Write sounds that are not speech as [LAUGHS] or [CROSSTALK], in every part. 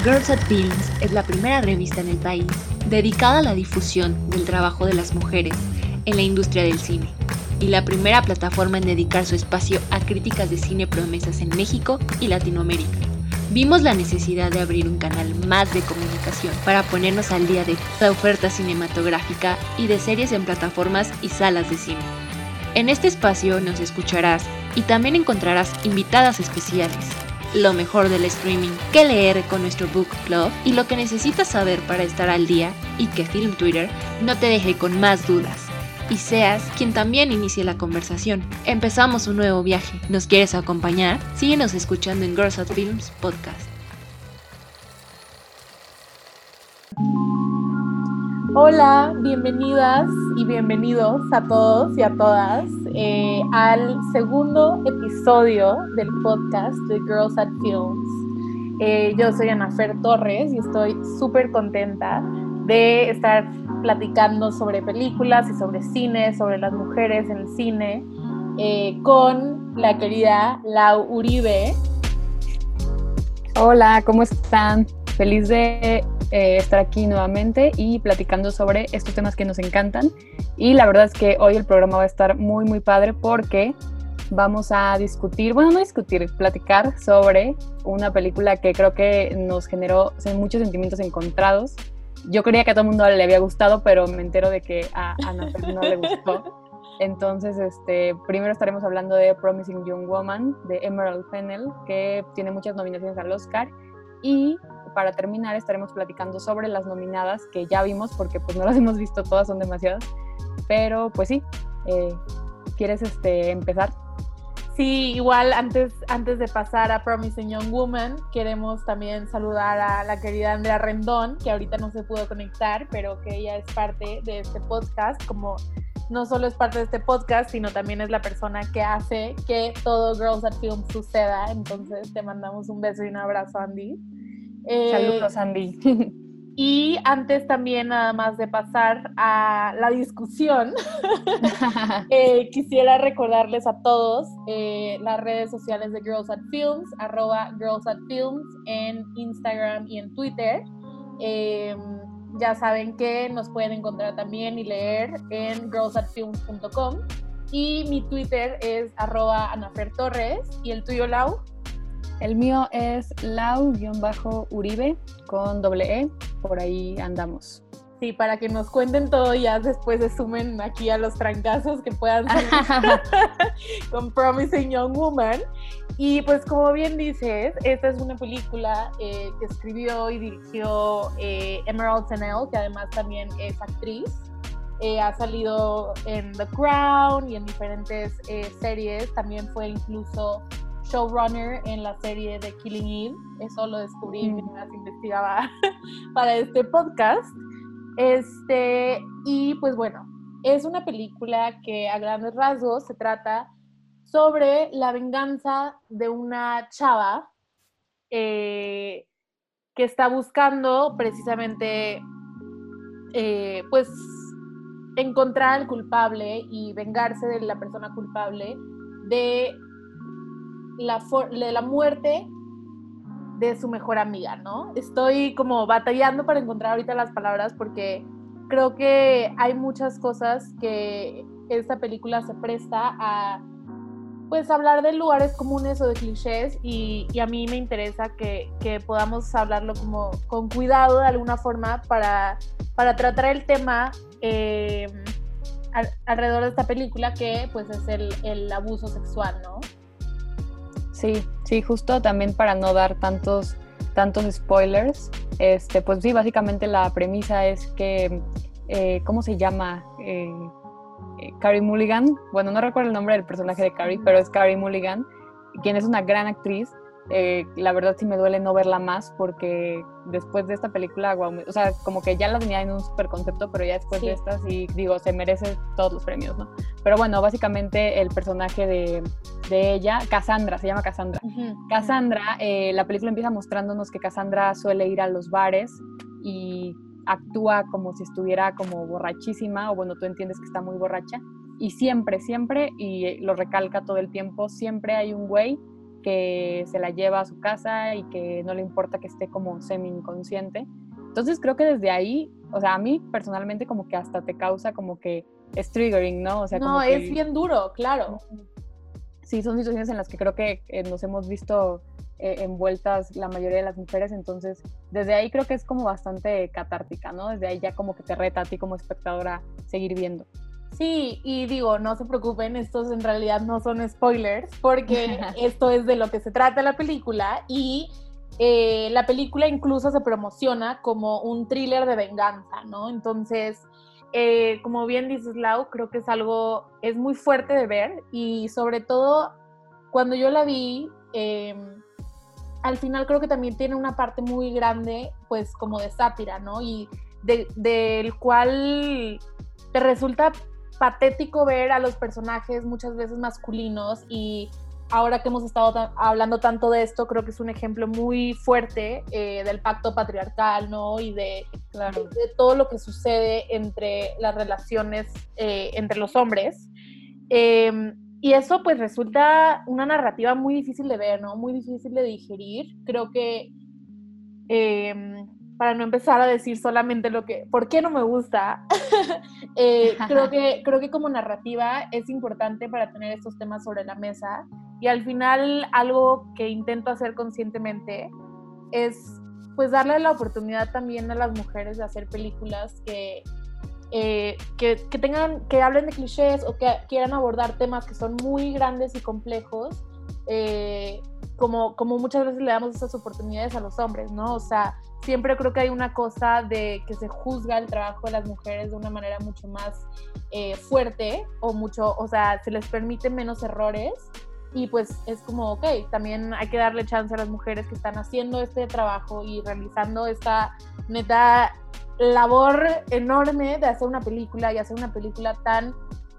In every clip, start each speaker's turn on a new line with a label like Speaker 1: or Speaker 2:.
Speaker 1: Girls at Films es la primera revista en el país dedicada a la difusión del trabajo de las mujeres en la industria del cine y la primera plataforma en dedicar su espacio a críticas de cine promesas en México y Latinoamérica. Vimos la necesidad de abrir un canal más de comunicación para ponernos al día de la oferta cinematográfica y de series en plataformas y salas de cine. En este espacio nos escucharás y también encontrarás invitadas especiales, lo mejor del streaming, qué leer con nuestro book club y lo que necesitas saber para estar al día y que Film Twitter no te deje con más dudas y seas quien también inicie la conversación. Empezamos un nuevo viaje. ¿Nos quieres acompañar? Síguenos escuchando en Girls at Films Podcast.
Speaker 2: Hola, bienvenidas y bienvenidos a todos y a todas eh, al segundo episodio del podcast de Girls at Films. Eh, yo soy Ana Fer Torres y estoy súper contenta de estar platicando sobre películas y sobre cine, sobre las mujeres en el cine, eh, con la querida Lau Uribe.
Speaker 3: Hola, ¿cómo están? Feliz de eh, estar aquí nuevamente y platicando sobre estos temas que nos encantan. Y la verdad es que hoy el programa va a estar muy, muy padre porque vamos a discutir, bueno, no discutir, platicar sobre una película que creo que nos generó muchos sentimientos encontrados yo creía que a todo el mundo le había gustado, pero me entero de que a Ana no le gustó. Entonces, este, primero estaremos hablando de Promising Young Woman de Emerald Fennell, que tiene muchas nominaciones al Oscar. Y para terminar estaremos platicando sobre las nominadas que ya vimos, porque pues no las [LAUGHS] hemos visto todas, son demasiadas. Pero pues sí, eh, ¿quieres este, empezar?
Speaker 2: Sí, igual antes, antes de pasar a Promising Young Woman, queremos también saludar a la querida Andrea Rendón, que ahorita no se pudo conectar, pero que ella es parte de este podcast, como no solo es parte de este podcast, sino también es la persona que hace que todo Girls at Film suceda. Entonces te mandamos un beso y un abrazo, Andy.
Speaker 3: Saludos, Andy.
Speaker 2: Y antes también, nada más de pasar a la discusión, [LAUGHS] eh, quisiera recordarles a todos eh, las redes sociales de Girls at Films, arroba Girls at Films en Instagram y en Twitter. Em, ya saben que nos pueden encontrar también y leer en girlsatfilms.com. Y mi Twitter es arroba Anafer Torres. ¿Y el tuyo, Lau?
Speaker 3: El mío es lau-uribe con doble E, por ahí andamos.
Speaker 2: Sí, para que nos cuenten todo y ya después se sumen aquí a los trancazos que puedan salir [LAUGHS] con Promising Young Woman. Y pues como bien dices, esta es una película eh, que escribió y dirigió eh, Emerald Fennell, que además también es actriz. Eh, ha salido en The Crown y en diferentes series. También fue incluso showrunner en la serie de Killing Eve. Eso lo descubrí mientras investigaba [LAUGHS] para este podcast. Este, y pues bueno, es una película que a grandes rasgos se trata sobre la venganza de una chava eh, que está buscando precisamente, eh, pues, encontrar al culpable y vengarse de la persona culpable de la, la muerte de su mejor amiga, ¿no? Estoy como batallando para encontrar ahorita las palabras porque creo que hay muchas cosas que esta película se presta a pues hablar de lugares comunes o de clichés y, a mí me interesa que, podamos hablarlo como con cuidado de alguna forma para, para tratar el tema eh, alrededor de esta película que pues es el, el abuso sexual, ¿no?
Speaker 3: Sí, sí, justo también para no dar tantos, tantos spoilers, este, pues sí, básicamente la premisa es que, eh, ¿cómo se llama? Eh, eh, Carrie Mulligan, bueno, no recuerdo el nombre del personaje de Carrie, pero es Carrie Mulligan, quien es una gran actriz, eh, la verdad sí me duele no verla más porque después de esta película, o sea, como que ya la tenía en un super concepto, pero ya después de esta sí, digo, se merece todos los premios, ¿no? Pero bueno, básicamente el personaje de, de ella, Cassandra, se llama Cassandra. Cassandra, eh, la película empieza mostrándonos que Cassandra suele ir a los bares y actúa como si estuviera como borrachísima, o bueno, tú entiendes que está muy borracha, y siempre, siempre, y lo recalca todo el tiempo, siempre hay un güey que se la lleva a su casa y que no le importa que esté como semi inconsciente. Entonces creo que desde ahí, o sea, a mí personalmente como que hasta te causa como que es triggering, ¿no? O sea,
Speaker 2: no, es bien duro, claro.
Speaker 3: Sí, son situaciones en las que creo que eh, nos hemos visto eh, envueltas la mayoría de las mujeres, entonces desde ahí creo que es como bastante catártica, ¿no? Desde ahí ya como que te reta a ti como espectadora seguir viendo.
Speaker 2: Sí, y digo, no se preocupen, estos en realidad no son spoilers, porque [LAUGHS] esto es de lo que se trata la película y eh, la película incluso se promociona como un thriller de venganza, ¿no? Entonces, eh, como bien dices Lau, creo que es algo, es muy fuerte de ver y sobre todo cuando yo la vi, em, al final creo que también tiene una parte muy grande, pues como de sátira, ¿no? Y del cual te resulta patético ver a los personajes muchas veces masculinos y ahora que hemos estado hablando tanto de esto, creo que es un ejemplo muy fuerte eh, del pacto patriarcal, ¿no? Y de, de, todo lo que sucede entre las relaciones eh, entre los hombres. Em, y eso pues resulta una narrativa muy difícil de ver, ¿no? Muy difícil de digerir. Creo que, em, para no empezar a decir solamente lo que, ¿por qué no me gusta? [LAUGHS] Eh, [LAUGHS] creo, que, creo que como narrativa es importante para tener estos temas sobre la mesa y al final algo que intento hacer conscientemente es pues darle la oportunidad también a las mujeres de hacer películas que, eh, que, tengan, que hablen de clichés o que quieran abordar temas que son muy grandes y complejos, eh, como, como muchas veces le damos esas oportunidades a los hombres, ¿no? O sea, siempre creo que hay una cosa de que se juzga el trabajo de las mujeres de una manera mucho más eh, fuerte o mucho, o sea, se les permite menos errores y pues es como, ok, también hay que darle chance a las mujeres que están haciendo este trabajo y realizando esta neta labor enorme de hacer una película y hacer una película tan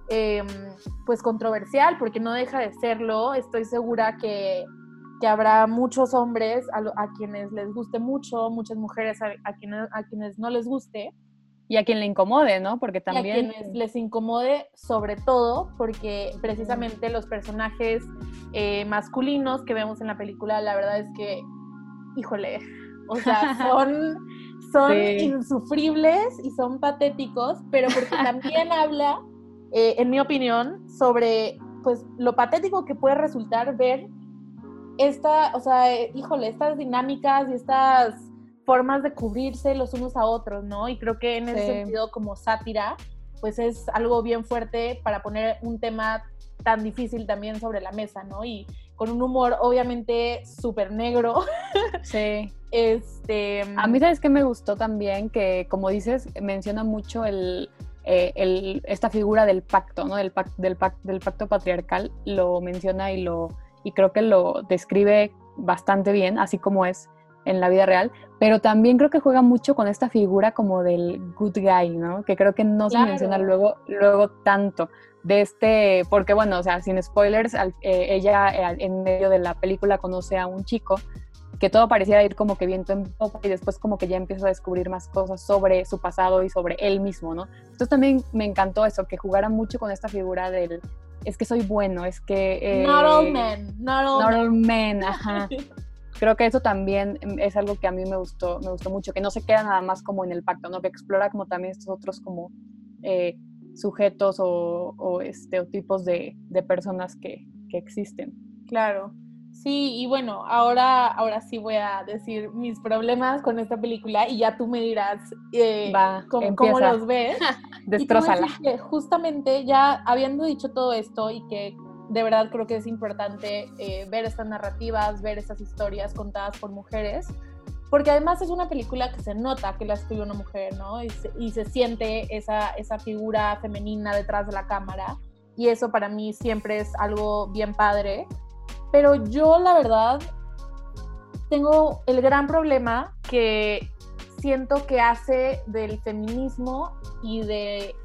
Speaker 2: em, pues controversial, porque no deja de serlo. Estoy segura que, que habrá muchos hombres a, quienes les guste mucho, muchas mujeres a, quienes, a quienes no les guste.
Speaker 3: Y a quien le incomode, ¿no? Porque también...
Speaker 2: a quienes les incomode sobre todo porque precisamente los personajes eh, masculinos que vemos en la película, la verdad es que, híjole, o sea, [LAUGHS] son, son insufribles y son patéticos, pero porque también habla, eh, en mi opinión, sobre pues lo patético que puede resultar ver esta, o sea, híjole, estas dinámicas y estas formas de cubrirse los unos a otros, ¿no? Y creo que en ese sentido, como sátira, pues es algo bien fuerte para poner un tema tan difícil también sobre la mesa, ¿no? Y con un humor obviamente súper negro. [LAUGHS]
Speaker 3: Sí.
Speaker 2: Este...
Speaker 3: A mí, ¿sabes qué me gustó también? Que, como dices, menciona mucho el, eh, esta figura del pacto, ¿no? Del, del pacto patriarcal, lo menciona y, lo, y creo que lo describe bastante bien, así como es en la vida real, pero también creo que juega mucho con esta figura como del good guy, ¿no? Que creo que no se menciona luego, luego tanto de este, porque bueno, o sea, sin spoilers, eh, ella eh, en medio de la película conoce a un chico que todo parecía ir como que viento en popa y después como que ya empieza a descubrir más cosas sobre su pasado y sobre él mismo, ¿no? Entonces también me encantó eso, que jugara mucho con esta figura del, es que soy bueno, es que...
Speaker 2: Eh, not all men, not all,
Speaker 3: not all men, [LAUGHS] ajá. creo que eso también es algo que a mí me gustó, me gustó mucho, que no se queda nada más como en el pacto, ¿no? Que explora como también estos otros como eh, sujetos o, o, este, tipos de, de personas que, que, existen.
Speaker 2: Claro. Sí, y bueno, ahora, ahora sí voy a decir mis problemas con esta película y ya tú me dirás eh, cómo, cómo, los ves. [LAUGHS]
Speaker 3: Destrózala.
Speaker 2: justamente ya habiendo dicho todo esto y que de verdad creo que es importante eh, ver estas narrativas, ver estas historias contadas por mujeres, porque además es una película que se nota que la escribió una mujer, ¿no? Y se, siente esa, esa figura femenina detrás de la cámara, y eso para mí siempre es algo bien padre. Pero yo la verdad tengo el gran problema que siento que hace del feminismo y de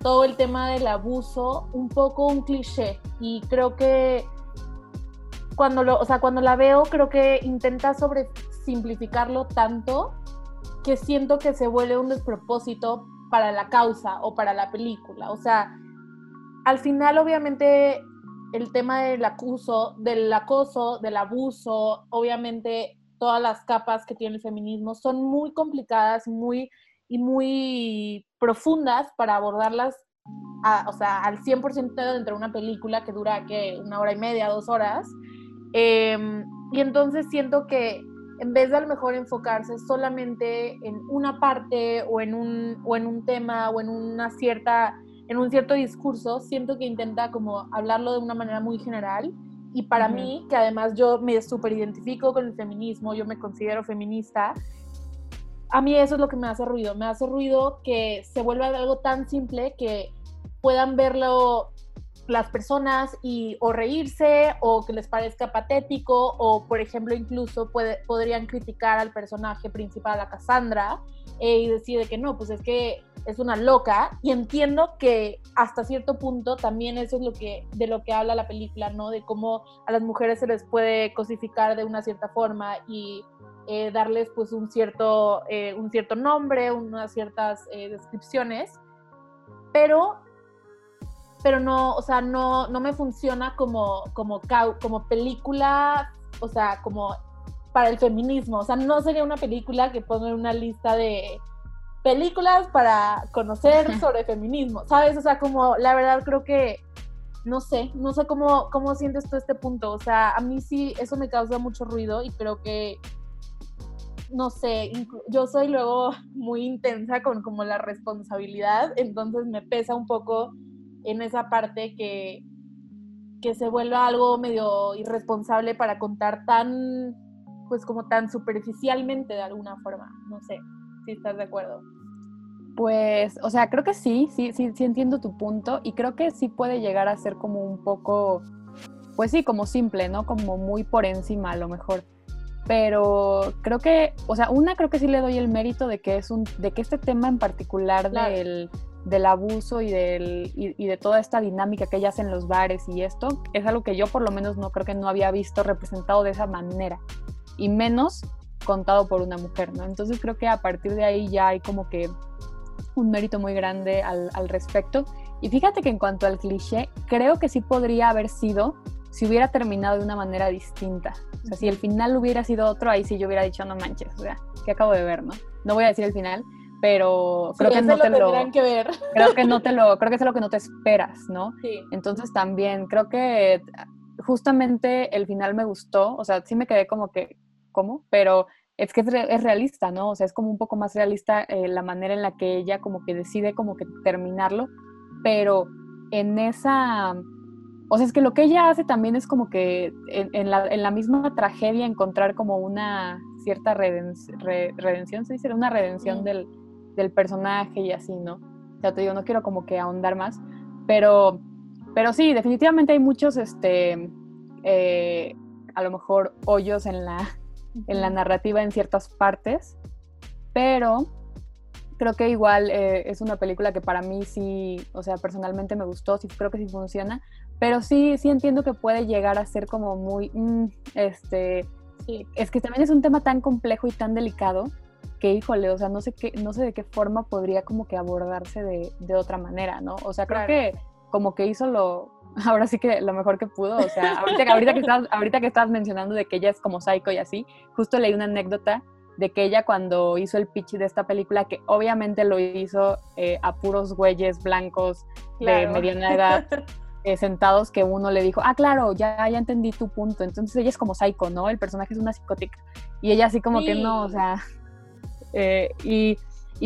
Speaker 2: todo el tema del abuso un poco un cliché y creo que cuando lo, o sea, cuando la veo creo que intenta sobre simplificarlo tanto que siento que se vuelve un despropósito para la causa o para la película. O sea, al final obviamente el tema del acuso, del acoso, del abuso, obviamente todas las capas que tiene el feminismo son muy complicadas, muy y muy profundas para abordarlas o sea, al 100% dentro de una película que dura que una hora y media, dos horas. Em, y entonces siento que en vez de a lo mejor enfocarse solamente en una parte o en un, o en un tema o en una cierta en un cierto discurso, siento que intenta como hablarlo de una manera muy general. Y para mí, que además yo me súper identifico con el feminismo, yo me considero feminista, a mí eso es lo que me hace ruido, me hace ruido que se vuelva algo tan simple que puedan verlo las personas y o reírse o que les parezca patético o por ejemplo incluso podrían criticar al personaje principal a Cassandra eh, y decir que no, pues es que es una loca y entiendo que hasta cierto punto también eso es lo que de lo que habla la película, ¿no? De cómo a las mujeres se les puede cosificar de una cierta forma y eh, darles pues un cierto, eh, un cierto nombre, unas ciertas descripciones, pero pero no, o sea, no, no me funciona como, como, como película, o sea, como para el feminismo. O sea, no sería una película que ponga en una lista de películas para conocer [LAUGHS] sobre feminismo, ¿sabes? O sea, como la verdad creo que, no sé, no sé cómo, cómo sientes tú este punto. O sea, a mí sí, eso me causa mucho ruido y creo que, no sé, yo soy luego muy intensa con como la responsabilidad, entonces me pesa un poco en esa parte que, que se vuelva algo medio irresponsable para contar tan, pues como tan superficialmente de alguna forma. No sé si estás de acuerdo.
Speaker 3: Pues, o sea, creo que sí, sí, sí, sí entiendo tu punto y creo que sí puede llegar a ser como un poco, pues sí, como simple, ¿no? Como muy por encima a lo mejor. Pero creo que, o sea, una creo que sí le doy el mérito de que es un, de que este tema en particular del del abuso y, del, y, de toda esta dinámica que ella hace en los bares y esto, es algo que yo por lo menos no creo que no había visto representado de esa manera, y menos contado por una mujer, ¿no? Entonces creo que a partir de ahí ya hay como que un mérito muy grande al, al respecto. Y fíjate que en cuanto al cliché, creo que sí podría haber sido si hubiera terminado de una manera distinta. O sea, si el final hubiera sido otro, ahí sí yo hubiera dicho, no manches, o sea, que acabo de ver, ¿no? No voy a decir el final, pero creo que no te lo,
Speaker 2: que ver.
Speaker 3: creo que no [LAUGHS] te lo creo que es lo que no te esperas no sí. entonces también creo que justamente el final me gustó o sea sí me quedé como que cómo pero es que es, realista no o sea es como un poco más realista eh, la manera en la que ella como que decide como que terminarlo pero en esa o sea, es que lo que ella hace también es como que en, la, en la, misma tragedia encontrar como una cierta redención, se dice, una redención del, del personaje y así, ¿no? Ya te digo, no quiero como que ahondar más, pero, pero sí, definitivamente hay muchos, este, eh, a lo mejor hoyos en la, en la narrativa en ciertas partes, pero creo que igual eh, es una película que para mí sí, o sea, personalmente me gustó, sí creo que sí funciona, pero sí, sí entiendo que puede llegar a ser como muy, mm, este, es que también es un tema tan complejo y tan delicado que híjole, o sea, no sé qué, no sé de qué forma podría como que abordarse de, de otra manera, ¿no? O sea, creo que como que hizo lo, [LAUGHS] ahora sí que lo mejor que pudo, o sea, ahorita, ahorita, que estás, ahorita que estás mencionando de que ella es como psycho y así, justo leí una anécdota de que ella cuando hizo el pitch de esta película, que obviamente lo hizo eh, a puros güeyes blancos de mediana edad, [LAUGHS] eh, sentados, que uno le dijo, ah, claro, ya, ya entendí tu punto, entonces ella es como psycho, ¿no? El personaje es una psicótica. Y ella así como que no, o sea, eh, y,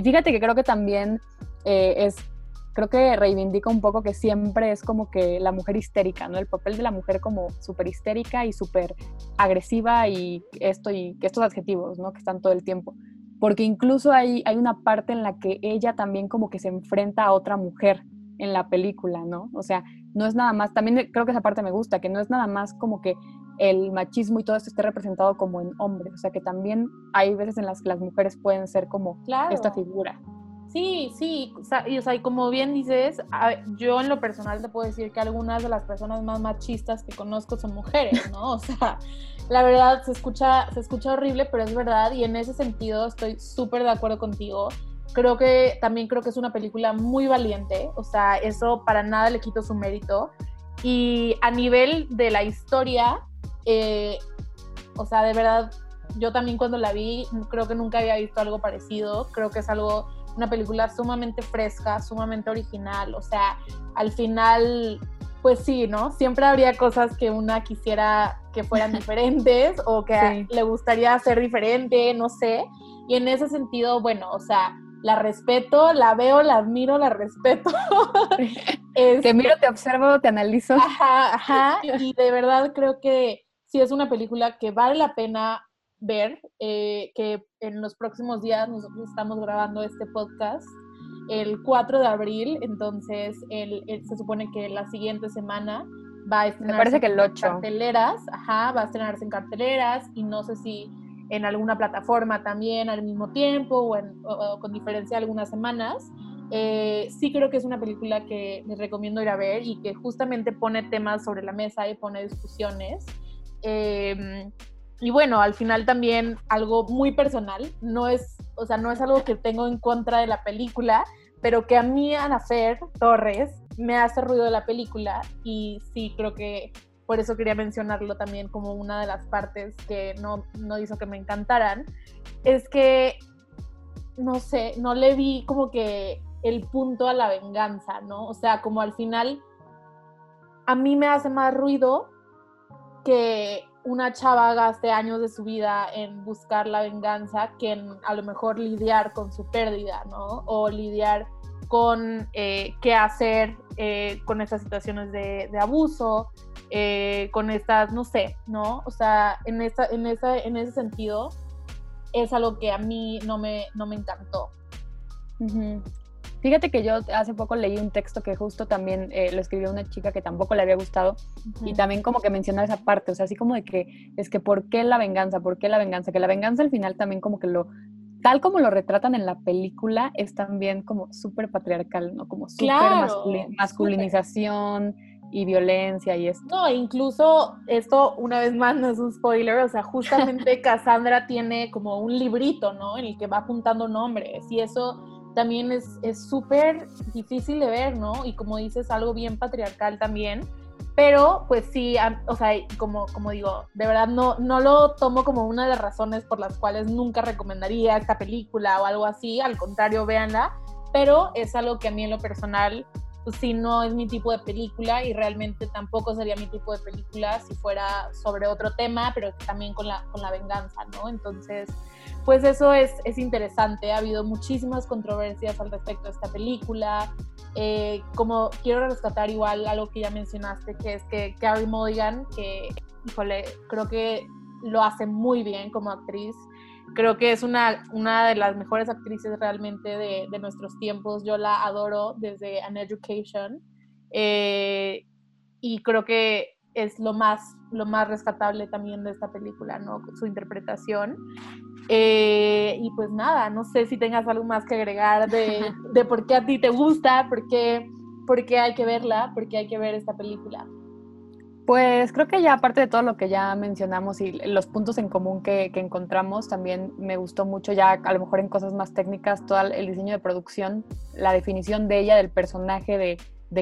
Speaker 3: fíjate que creo que también eh, es, creo que reivindica un poco que siempre es como que la mujer histérica, ¿no? El papel de la mujer como súper histérica y súper agresiva y esto y estos adjetivos, ¿no? Que están todo el tiempo. Porque incluso hay, hay una parte en la que ella también como que se enfrenta a otra mujer en la película, ¿no? O sea, no es nada más, también creo que esa parte me gusta, que no es nada más como que el machismo y todo esto esté representado como en hombres, o sea que también hay veces en las que las mujeres pueden ser como esta figura.
Speaker 2: Sí, sí, o sea, y, o sea, y como bien dices, yo en lo personal te puedo decir que algunas de las personas más machistas que conozco son mujeres, ¿no? O sea, la verdad se escucha, se escucha horrible, pero es verdad y en ese sentido estoy súper de acuerdo contigo. Creo que también creo que es una película muy valiente, o sea, eso para nada le quito su mérito Y a nivel de la historia, eh, o sea, de verdad, yo también cuando la vi, creo que nunca había visto algo parecido. Creo que es algo, una película sumamente fresca, sumamente original. O sea, al final, pues sí, ¿no? Siempre habría cosas que una quisiera que fueran [LAUGHS] diferentes o que le gustaría hacer diferente, no sé. Y en ese sentido, bueno, o sea, la respeto, la veo, la admiro, la respeto. [LAUGHS] [LAUGHS]
Speaker 3: te miro, te observo, te analizo.
Speaker 2: Ajá, ajá. Y de verdad creo que sí es una película que vale la pena ver, eh, que en los próximos días nosotros estamos grabando este podcast el 4 de abril, entonces el, se supone que la siguiente semana va a estrenarse
Speaker 3: Me parece que el 8.
Speaker 2: en carteleras, ajá, va a estrenarse en carteleras y no sé si en alguna plataforma también al mismo tiempo o, en, con diferencia algunas semanas. Eh, sí creo que es una película que les recomiendo ir a ver y que justamente pone temas sobre la mesa y pone discusiones. Em, y bueno, al final también algo muy personal, no es, o sea, no es algo que tengo en contra de la película, pero que a mí, Ana Fer Torres, me hace ruido de la película y sí creo que por eso quería mencionarlo también como una de las partes que no, no hizo que me encantaran, es que, no sé, no le vi como que el punto a la venganza, ¿no? O sea, como al final, a mí me hace más ruido que una chava gaste años de su vida en buscar la venganza que a lo mejor lidiar con su pérdida, ¿no? O lidiar con eh, qué hacer eh, con estas situaciones de, abuso, eh, con estas, no sé, ¿no? O sea, en, esa, en, esa, en ese sentido es algo que a mí no me, no me encantó.
Speaker 3: Fíjate que yo hace poco leí un texto que justo también eh, lo escribió una chica que tampoco le había gustado y también como que menciona esa parte, o sea, así como de que es que ¿por qué la venganza? ¿Por qué la venganza? Que la venganza al final también como que lo, tal como lo retratan en la película, es también como súper patriarcal, ¿no? Como súper masculinización y violencia y esto.
Speaker 2: No, incluso esto una vez más no es un spoiler, o sea, justamente [LAUGHS] Cassandra tiene como un librito, ¿no? En el que va apuntando nombres y eso también es súper difícil de ver, ¿no? Y como dices, algo bien patriarcal también. Pero, pues sí, o sea, como, como digo, de verdad no, no lo tomo como una de las razones por las cuales nunca recomendaría esta película o algo así. Al contrario, véanla. Pero es algo que a mí en lo personal pues sí, no es mi tipo de película y realmente tampoco sería mi tipo de película si fuera sobre otro tema, pero también con la, con la venganza, ¿no? Entonces, pues eso es, es interesante. Ha habido muchísimas controversias al respecto de esta película. Eh, como quiero rescatar igual algo que ya mencionaste, que es que Carrie Mulligan, que, híjole, creo que lo hace muy bien como actriz creo que es una, una de las mejores actrices realmente de, de nuestros tiempos. Yo la adoro desde An Education. Eh, y creo que es lo más, lo más rescatable también de esta película, ¿no? Su interpretación. Eh, y pues nada, no sé si tengas algo más que agregar de, [LAUGHS] de por qué a ti te gusta, por qué, por qué hay que verla, por qué hay que ver esta película.
Speaker 3: Pues creo que ya aparte de todo lo que ya mencionamos y los puntos en común que, encontramos, también me gustó mucho ya a lo mejor en cosas más técnicas, todo el diseño de producción, la definición de ella, del personaje, de,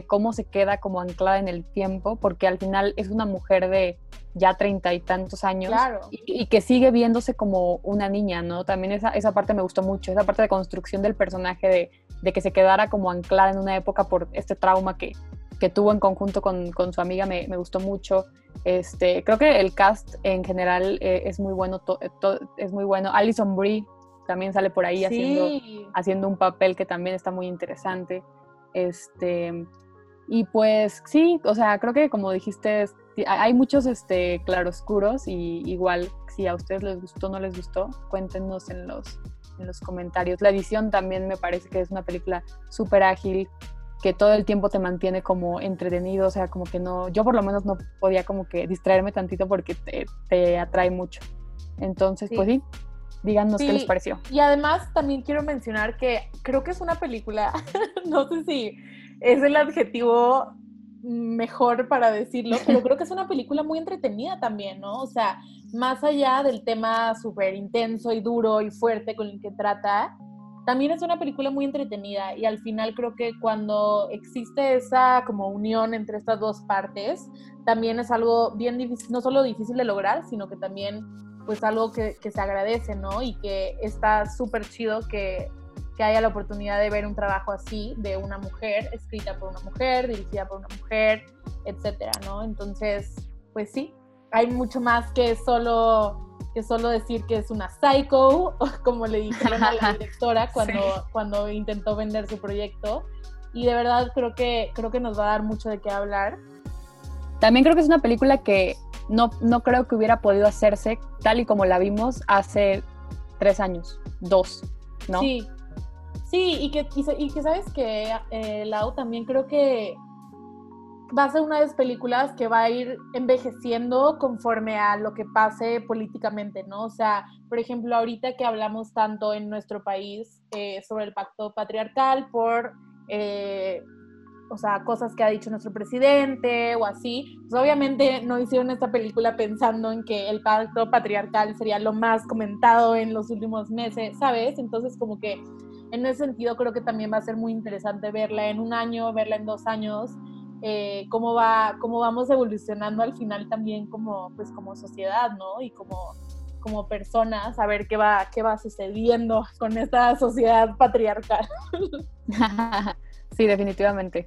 Speaker 3: cómo se queda como anclada en el tiempo, porque al final es una mujer de ya treinta y tantos años y, que sigue viéndose como una niña, ¿no? También esa, esa parte me gustó mucho, esa parte de construcción del personaje, de, de que se quedara como anclada en una época por este trauma que, que tuvo en conjunto con, con su amiga me, me, gustó mucho. Este, creo que el cast en general eh, es muy bueno, eh, es muy bueno. Alison Brie también sale por ahí haciendo, haciendo un papel que también está muy interesante. Este, y pues sí, o sea, creo que como dijiste, hay muchos este, claroscuros y igual si a ustedes les gustó o no les gustó, cuéntenos en los, en los comentarios. La edición también me parece que es una película súper ágil, que todo el tiempo te mantiene como entretenido, o sea, como que no, yo por lo menos no podía como que distraerme tantito porque te, atrae mucho. Entonces, pues sí, díganos qué les pareció.
Speaker 2: Y además también quiero mencionar que creo que es una película, [LAUGHS] no sé si es el adjetivo mejor para decirlo, [LAUGHS] pero creo que es una película muy entretenida también, ¿no? O sea, más allá del tema súper intenso y duro y fuerte con el que trata, también es una película muy entretenida y al final creo que cuando existe esa como unión entre estas dos partes, también es algo bien difícil, no solo difícil de lograr, sino que también pues algo que, que se agradece, ¿no? Y que está súper chido que, que haya la oportunidad de ver un trabajo así de una mujer, escrita por una mujer, dirigida por una mujer, etcétera, ¿no? Entonces, pues sí, hay mucho más que solo que solo decir que es una psycho, [LAUGHS] como le dijeron a la [LAUGHS] directora cuando, cuando intentó vender su proyecto. Y de verdad creo que, creo que nos va a dar mucho de qué hablar.
Speaker 3: También creo que es una película que no, no creo que hubiera podido hacerse tal y como la vimos hace tres años, dos, ¿no?
Speaker 2: Sí, sí, y que, y, que sabes que, eh, Lau, también creo que va a ser una de las películas que va a ir envejeciendo conforme a lo que pase políticamente, ¿no? O sea, por ejemplo, ahorita que hablamos tanto en nuestro país eh, sobre el pacto patriarcal por, eh, o sea, cosas que ha dicho nuestro presidente o así, pues obviamente no hicieron esta película pensando en que el pacto patriarcal sería lo más comentado en los últimos meses, ¿sabes? Entonces, como que en ese sentido creo que también va a ser muy interesante verla en un año, verla en dos años eh, cómo, va, cómo vamos evolucionando al final también como, pues, como sociedad, ¿no? Y como, como personas, a ver qué va, qué va sucediendo con esta sociedad patriarcal. [LAUGHS]
Speaker 3: sí, definitivamente.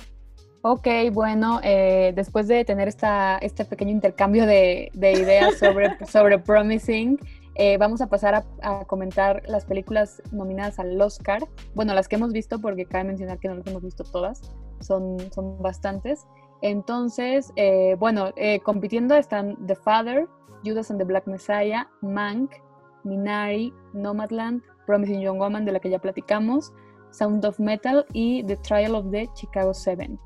Speaker 3: Ok, bueno, eh, después de tener esta, este pequeño intercambio de, de ideas sobre, [LAUGHS] sobre Promising, eh, vamos a pasar a, comentar las películas nominadas al Oscar. Bueno, las que hemos visto, porque cabe mencionar que no las hemos visto todas, son, son bastantes. Entonces, eh, bueno, compitiendo están The Father, Judas and the Black Messiah, Mank, Minari, Nomadland, Promising Young Woman, de la que ya platicamos, Sound of Metal y The Trial of the Chicago Seven.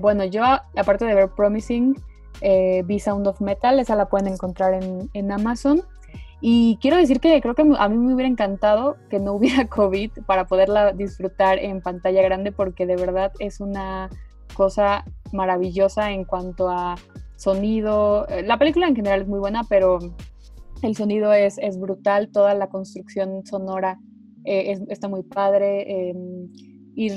Speaker 3: bueno, yo, aparte de ver Promising, vi Sound of Metal, esa la pueden encontrar en, en Amazon. Y quiero decir que creo que a mí me hubiera encantado que no hubiera [LAUGHS] COVID para poderla disfrutar en pantalla grande porque de verdad es una cosa maravillosa en cuanto a sonido. Eh, la película en general es muy buena, pero el sonido es, es brutal, toda la construcción sonora eh, está muy padre. Em, y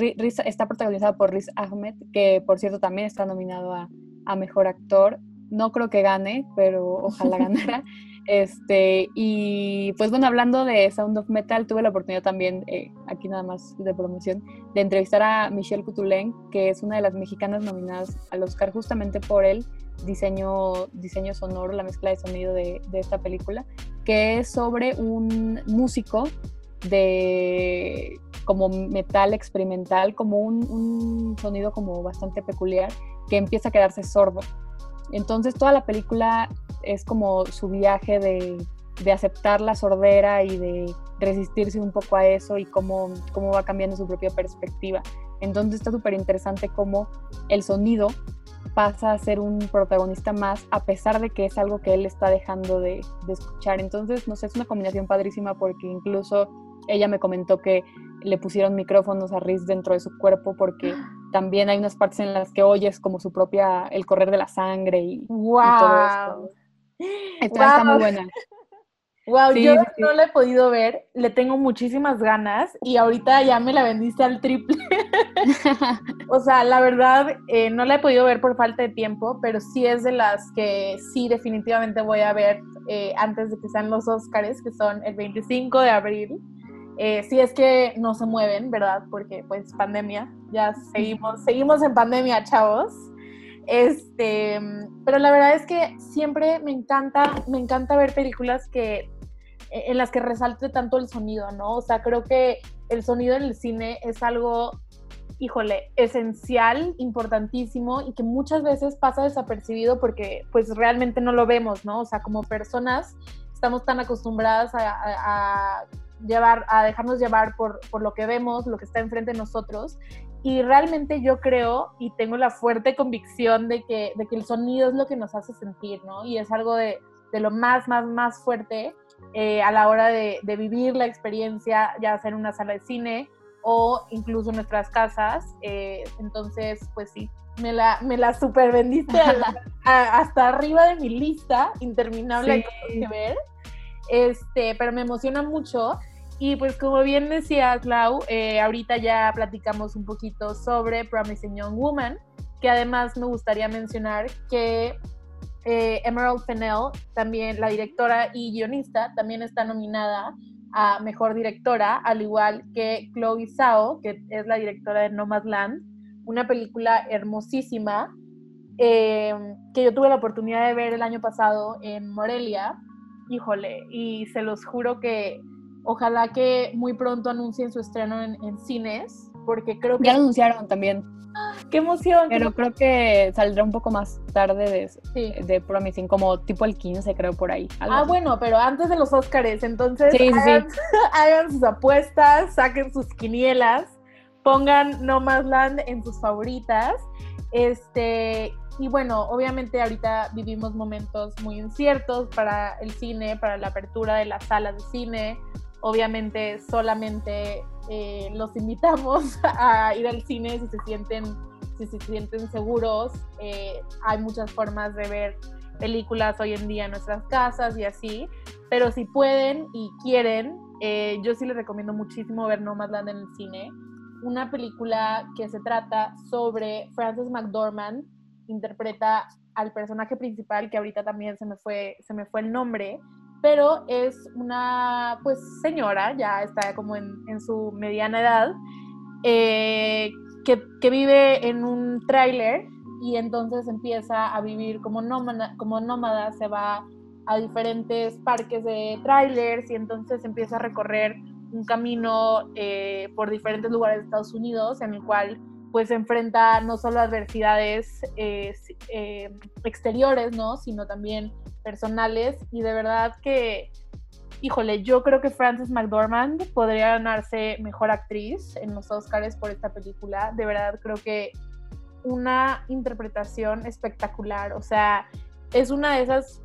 Speaker 3: está protagonizada por Riz Ahmed, que por cierto también está nominado a, a Mejor Actor. No creo que gane, pero ojalá [LAUGHS] ganara. Este, y pues bueno, hablando de Sound of Metal, tuve la oportunidad también, eh, aquí nada más de promoción, de entrevistar a Michelle Coutulén, que es una de las mexicanas nominadas al Oscar justamente por el diseño, diseño sonoro, la mezcla de sonido de, esta película, que es sobre un músico de como metal experimental, como un, un sonido como bastante peculiar, que empieza a quedarse sordo. Entonces toda la película es como su viaje de, aceptar la sordera y de resistirse un poco a eso y cómo, cómo va cambiando su propia perspectiva. Entonces está súper interesante cómo el sonido pasa a ser un protagonista más a pesar de que es algo que él está dejando de, escuchar. Entonces, no sé, es una combinación padrísima porque incluso ella me comentó que le pusieron micrófonos a Riz dentro de su cuerpo porque [GASPS] también hay unas partes en las que oyes como su propia, el correr de la sangre y,
Speaker 2: wow.
Speaker 3: y todo esto. Está, muy buena. [LAUGHS]
Speaker 2: Wow, yo no la he podido ver, le tengo muchísimas ganas y ahorita ya me la vendiste al triple. [LAUGHS] o sea, la verdad, eh, no la he podido ver por falta de tiempo, pero sí es de las que sí definitivamente voy a ver eh, antes de que sean los Oscars, que son el 25 de abril. Eh, si es que no se mueven, ¿verdad? Porque pues pandemia, ya seguimos, seguimos en pandemia, chavos. Este, pero la verdad es que siempre me encanta, me encanta ver películas que en las que resalte tanto el sonido, ¿no? O sea, creo que el sonido en el cine es algo, híjole, esencial, importantísimo y que muchas veces pasa desapercibido porque pues realmente no lo vemos, ¿no? O sea, como personas estamos tan acostumbradas a, llevar, a dejarnos llevar por, por, lo que vemos, lo que está enfrente de nosotros y realmente yo creo y tengo la fuerte convicción de que, de que el sonido es lo que nos hace sentir, ¿no? Y es algo de, de lo más, más, más fuerte eh, a la hora de, de, vivir la experiencia, ya sea en una sala de cine o incluso en nuestras casas. Eh, entonces, pues sí, me la, me la super vendiste [LAUGHS] hasta arriba de mi lista interminable de cosas que ver. Este, pero me emociona mucho Y pues como bien decías, Lau, eh, ahorita ya platicamos un poquito sobre Promising Young Woman, que además me gustaría mencionar que eh, Emerald Fennell, también la directora y guionista, también está nominada a Mejor Directora, al igual que Chloe Zhao, que es la directora de Nomadland, una película hermosísima eh, que yo tuve la oportunidad de ver el año pasado en Morelia. Híjole, y se los juro que ojalá que muy pronto anuncien su estreno en, cines, porque creo que...
Speaker 3: Ya lo anunciaron también.
Speaker 2: ¡Qué emoción!
Speaker 3: Pero creo que saldrá un poco más tarde de, de Promising, como tipo el 15 creo por ahí.
Speaker 2: Ah, bueno, pero antes de los Oscars, entonces hagan, [LAUGHS] hagan sus apuestas, saquen sus quinielas, pongan No Más Land en sus favoritas. Este, y bueno, obviamente ahorita vivimos momentos muy inciertos para el cine, para la apertura de las salas de cine. Obviamente solamente eh, los invitamos [LAUGHS] a ir al cine si se sienten, si se sienten seguros. Eh, hay muchas formas de ver películas hoy en día en nuestras casas y así. Pero si pueden y quieren, eh, yo sí les recomiendo muchísimo ver Nomadland en el cine. Una película que se trata sobre Frances McDormand, interpreta al personaje principal, que ahorita también se me fue, se me fue el nombre, pero es una pues señora, ya está como en, su mediana edad, eh, que, vive en un tráiler y entonces empieza a vivir como nómada, como nómada, se va a diferentes parques de trailers y entonces empieza a recorrer un camino eh, por diferentes lugares de Estados Unidos en el cual pues enfrenta no solo adversidades eh, eh, exteriores, ¿no? Sino también personales. Y de verdad que, híjole, yo creo que Frances McDormand podría ganarse mejor actriz en los Oscars por esta película. De verdad creo que una interpretación espectacular. O sea, es una de esas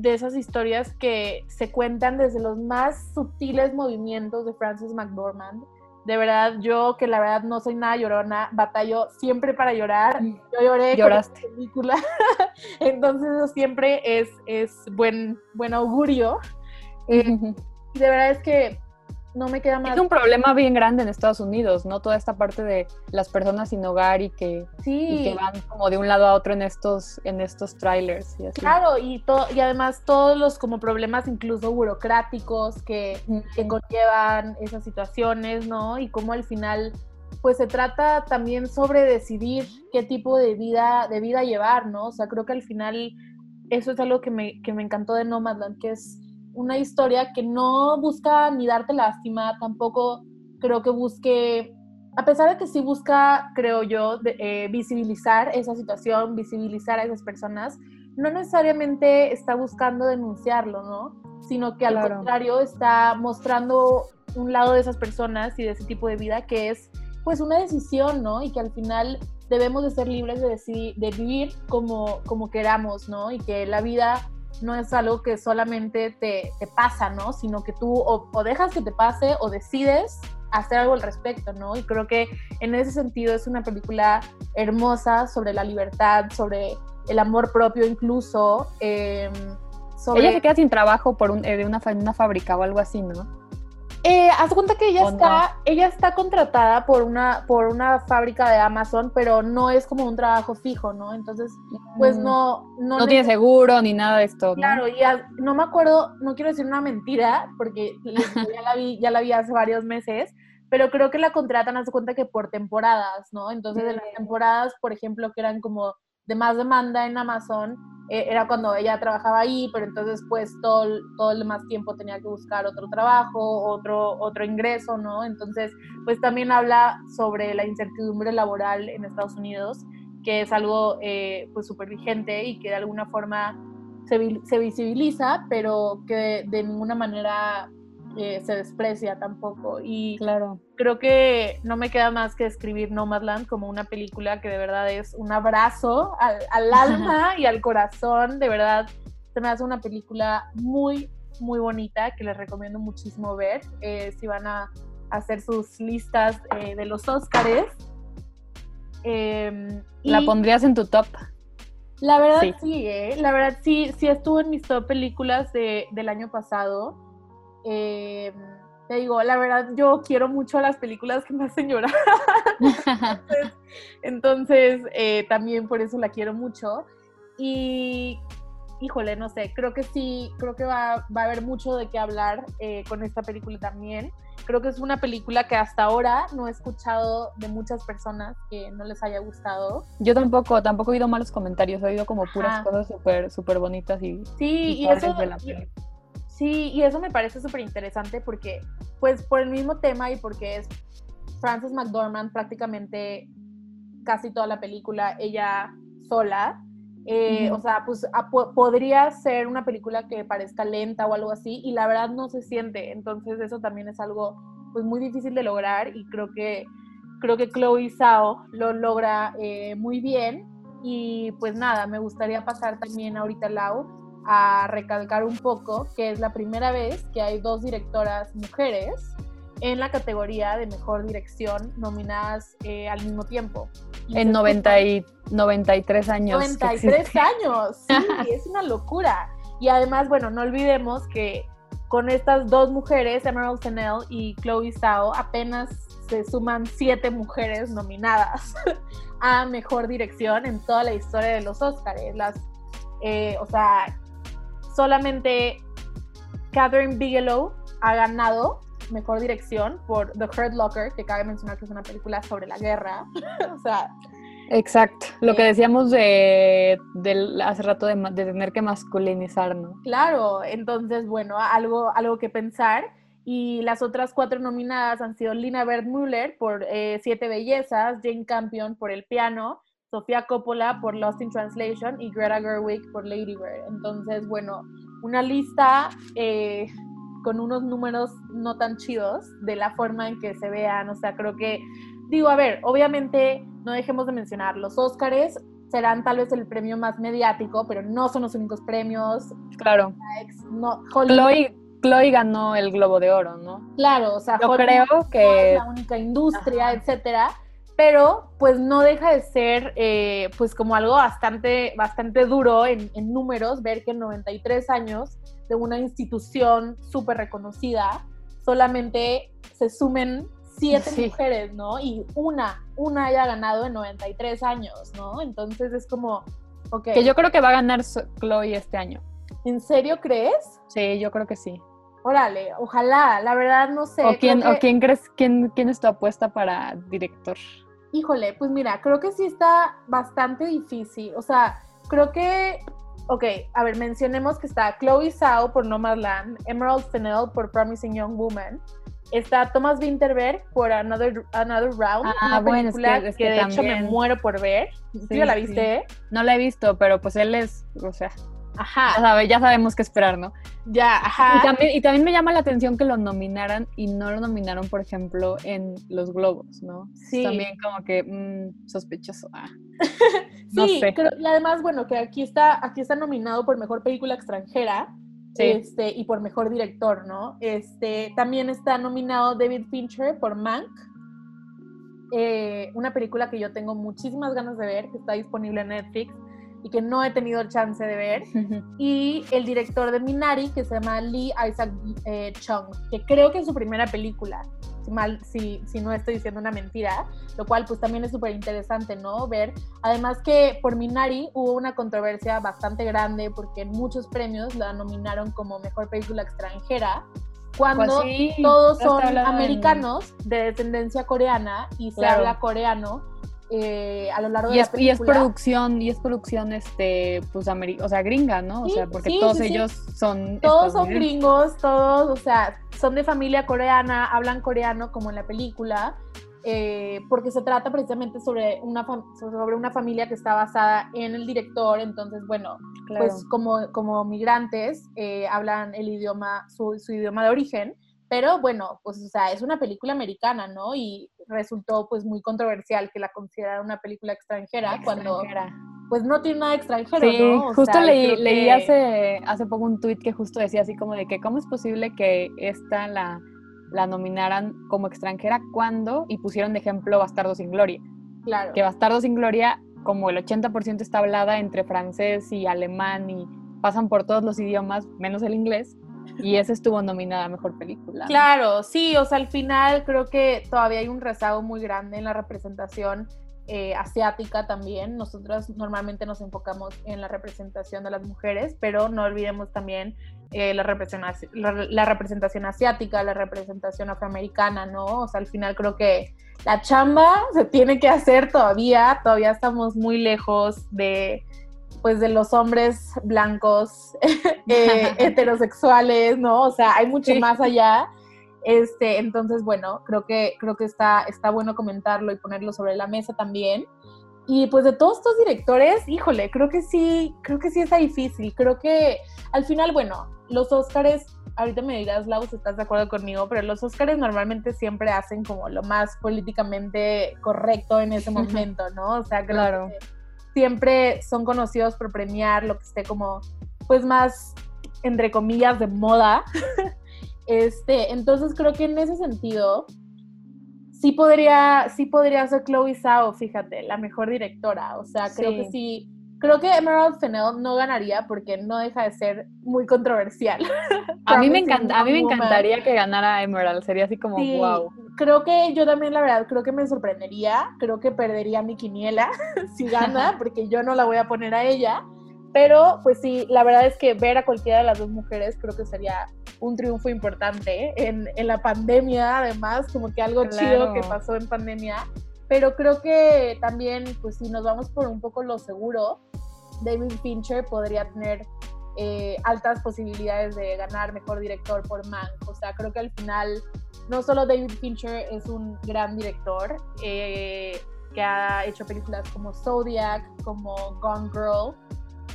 Speaker 2: de esas historias que se cuentan desde los más sutiles movimientos de Frances McDormand de verdad, yo que la verdad no soy nada llorona, batallo siempre para llorar. Yo lloré
Speaker 3: Lloraste.
Speaker 2: con esta película. [LAUGHS] Entonces eso siempre es, es buen, buen augurio. Eh, de verdad es que no me queda más.
Speaker 3: Es un problema bien grande en Estados Unidos, ¿no? Toda esta parte de las personas sin hogar y que, que van como de un lado a otro en estos, en estos trailers. Y así.
Speaker 2: Claro, y, y además todos los como problemas incluso burocráticos que, que conllevan esas situaciones, ¿no? Y cómo al final pues se trata también sobre decidir qué tipo de vida, de vida llevar, ¿no? O sea, creo que al final eso es algo que me, que me encantó de Nomadland, que es una historia que no busca ni darte lástima, tampoco creo que busque, a pesar de que sí busca, creo yo, eh, visibilizar esa situación, visibilizar a esas personas, no necesariamente está buscando denunciarlo, ¿no? Sino que al contrario está mostrando un lado de esas personas y de ese tipo de vida que es pues una decisión, ¿no? Y que al final debemos de ser libres de, decidir, de vivir como, como queramos, ¿no? Y que la vida no es algo que solamente te, pasa, ¿no? Sino que tú o, dejas que te pase o decides hacer algo al respecto, ¿no? Y creo que en ese sentido es una película hermosa sobre la libertad, sobre el amor propio incluso. Em,
Speaker 3: Ella se queda sin trabajo por un, eh, de una, una fábrica o algo así, ¿no?
Speaker 2: Eh, haz cuenta que ella está, ella está contratada por una, por una fábrica de Amazon, pero no es como un trabajo fijo, ¿no? Entonces, pues mm. no,
Speaker 3: no. tiene seguro ni nada de esto.
Speaker 2: Claro, y no me acuerdo, no quiero decir una mentira, porque [LAUGHS] ya la vi, ya la vi hace varios meses, pero creo que la contratan, haz cuenta que por temporadas, ¿no? Entonces, de las temporadas, por ejemplo, que eran como de más demanda en Amazon, era cuando ella trabajaba ahí, pero entonces pues todo, todo el más tiempo tenía que buscar otro trabajo, otro, otro ingreso, ¿no? Entonces pues también habla sobre la incertidumbre laboral en Estados Unidos, que es algo eh, pues súper vigente y que de alguna forma se, se visibiliza, pero que de ninguna manera se desprecia tampoco. Y
Speaker 3: claro.
Speaker 2: creo que no me queda más que escribir Nomadland como una película que de verdad es un abrazo al, [LAUGHS] alma y al corazón. De verdad, se me hace una película muy, muy bonita que les recomiendo muchísimo ver. Eh, si van a hacer sus listas eh, de los Óscares.
Speaker 3: Em, ¿La pondrías en tu top?
Speaker 2: La verdad sí, ¿eh? la verdad sí, sí estuvo en mis top películas de, del año pasado. Eh, te digo, la verdad, yo quiero mucho las películas que me hacen llorar. [LAUGHS] entonces, eh, también por eso la quiero mucho. Y, híjole, no sé, creo que sí, creo que va, va a haber mucho de qué hablar eh, con esta película también. Creo que es una película que hasta ahora no he escuchado de muchas personas que no les haya gustado.
Speaker 3: Yo tampoco, tampoco he oído malos comentarios, he oído como puras cosas súper, súper bonitas y...
Speaker 2: Sí, y, eso... sí, y eso me parece súper interesante porque, pues, por el mismo tema y porque es Frances McDormand prácticamente casi toda la película, ella sola, eh, o sea, pues podría ser una película que parezca lenta o algo así y la verdad no se siente. Entonces eso también es algo pues muy difícil de lograr y creo que creo que Chloe Zhao lo logra eh, muy bien. Y pues nada, me gustaría pasar también ahorita Lau a recalcar un poco que es la primera vez que hay dos directoras mujeres en la categoría de mejor dirección nominadas eh, al mismo tiempo.
Speaker 3: en 90 y, 93 años.
Speaker 2: 93 años, sí, [LAUGHS] es una locura. Y además, bueno, no olvidemos que con estas dos mujeres, Emerald Fennell y Chloe Zhao, apenas se suman siete mujeres nominadas [LAUGHS] a mejor dirección en toda la historia de los Oscars. Las, eh, o sea, solamente Catherine Bigelow ha ganado mejor dirección por The Hurt Locker, que cabe mencionar que es una película sobre la guerra. [LAUGHS] o sea.
Speaker 3: Exacto, lo que eh, decíamos de, hace rato de, tener que masculinizar, ¿no?
Speaker 2: Claro, entonces, bueno, algo, algo que pensar. Y las otras cuatro nominadas han sido Lina Müller por eh, Siete Bellezas, Jane Campion por El Piano, Sofía Coppola por Lost in Translation y Greta Gerwig por Lady Bird. Entonces, bueno, una lista eh, con unos números no tan chidos de la forma en que se vean. O sea, creo que, digo, a ver, obviamente no dejemos de mencionar, los Óscares serán tal vez el premio más mediático, pero no son los únicos premios.
Speaker 3: Claro.
Speaker 2: No,
Speaker 3: Chloe, Chloe, ganó el Globo de Oro, ¿no?
Speaker 2: Claro, o sea,
Speaker 3: yo creo que
Speaker 2: es la única industria, etcétera pero pues no deja de ser eh, pues como algo bastante, bastante duro en, números ver que en 93 años de una institución súper reconocida solamente se sumen siete mujeres, ¿no? Y una, una haya ganado en 93 años, ¿no? Entonces es como, ok.
Speaker 3: Que yo creo que va a ganar Chloe este año.
Speaker 2: ¿En serio crees?
Speaker 3: Sí, yo creo que sí.
Speaker 2: Órale, ojalá, la verdad no sé.
Speaker 3: ¿O quién, ¿o quién crees, quién, quién es tu apuesta para director?
Speaker 2: Híjole, pues mira, creo que sí está bastante difícil. O sea, creo que, ok, a ver, mencionemos que está Chloe Zhao por Nomadland, Emerald Fennell por Promising Young Woman, está Thomas Winterberg por Another, Another Round,
Speaker 3: ah, una película
Speaker 2: que, de hecho me muero por ver. ¿Tú ya la viste?
Speaker 3: No la he visto, pero pues él es, o sea,
Speaker 2: Ajá.
Speaker 3: Ya, sabemos qué esperar, ¿no?
Speaker 2: Ya, ajá.
Speaker 3: Y también, me llama la atención que lo nominaran y no lo nominaron, por ejemplo, en los Globos, ¿no?
Speaker 2: Sí.
Speaker 3: También como que mmm, sospechoso. Ah. [LAUGHS]
Speaker 2: no sí, sé. y además, bueno, que aquí está, aquí está nominado por Mejor Película Extranjera. Este, y por Mejor Director, ¿no? Este, también está nominado David Fincher por Mank. Eh, una película que yo tengo muchísimas ganas de ver, que está disponible en Netflix y que no he tenido chance de ver. y el director de Minari, que se llama Lee Isaac eh, Chung, que creo que es su primera película, si, mal, si, si no estoy diciendo una mentira, lo cual pues también es súper interesante, ¿no? Ver, además que por Minari hubo una controversia bastante grande porque en muchos premios la nominaron como mejor película extranjera, cuando pues todos son americanos de descendencia coreana y se habla coreano eh, a lo largo de
Speaker 3: la
Speaker 2: película.
Speaker 3: Y es producción, y es producción, este, pues, o sea, gringa, ¿no? o sea, porque todos ellos son...
Speaker 2: Todos son gringos, todos, o sea, son de familia coreana, hablan coreano como en la película, eh, porque se trata precisamente sobre una, sobre una familia que está basada en el director, entonces, bueno, pues como, como migrantes eh, hablan el idioma, su, su idioma de origen, pero bueno, pues o sea, es una película americana, ¿no? Y resultó pues muy controversial que la considerara una película extranjera, cuando pues no tiene nada extranjero, sí,
Speaker 3: justo leí, leí hace, hace poco un tuit que justo decía así como de que cómo es posible que esta la, la nominaran como extranjera cuando y pusieron de ejemplo Bastardo sin Gloria.
Speaker 2: Claro.
Speaker 3: Que Bastardo sin Gloria, como el 80% está hablada entre francés y alemán y pasan por todos los idiomas, menos el inglés, Y esa estuvo nominada a Mejor Película.
Speaker 2: Claro, sí, o sea, al final creo que todavía hay un rezago muy grande en la representación eh, asiática también. Nosotros normalmente nos enfocamos en la representación de las mujeres, pero no olvidemos también eh, la, representación, la, representación asiática, la representación afroamericana, ¿no? O sea, al final creo que la chamba se tiene que hacer todavía, todavía estamos muy lejos de pues de los hombres blancos [LAUGHS] eh, [LAUGHS] heterosexuales, ¿no? O sea, hay mucho más allá este, entonces, bueno, creo que, creo que está, está bueno comentarlo y ponerlo sobre la mesa también. Y pues de todos estos directores, híjole, creo que sí, creo que sí está difícil. Creo que al final, bueno, los Óscares, ahorita me dirás, Lau, si estás de acuerdo conmigo, pero los Óscares normalmente siempre hacen como lo más políticamente correcto en ese [LAUGHS] momento, ¿no? O sea, claro. Siempre son conocidos por premiar lo que esté como, pues más, entre comillas, de moda. [LAUGHS] Este, entonces creo que en ese sentido sí podría, sí podría ser Chloe Zhao, fíjate, la mejor directora. O sea, creo que sí. Creo que Emerald Fennell no ganaría porque no deja de ser muy controversial. [LAUGHS]
Speaker 3: a mí me encanta, a mí me encantaría que ganara Emerald, sería así como wow.
Speaker 2: Creo que yo también la verdad creo que me sorprendería, creo que perdería mi quiniela [LAUGHS] si gana [LAUGHS] porque yo no la voy a poner a ella. Pero pues sí, la verdad es que ver a cualquiera de las dos mujeres creo que sería un triunfo importante en, en la pandemia, además, como que algo chido que pasó en pandemia. Pero creo que también, pues si nos vamos por un poco lo seguro, David Fincher podría tener eh, altas posibilidades de ganar mejor director por Mank. O sea, creo que al final no solo David Fincher es un gran director, eh, que ha hecho películas como Zodiac, como Gone Girl,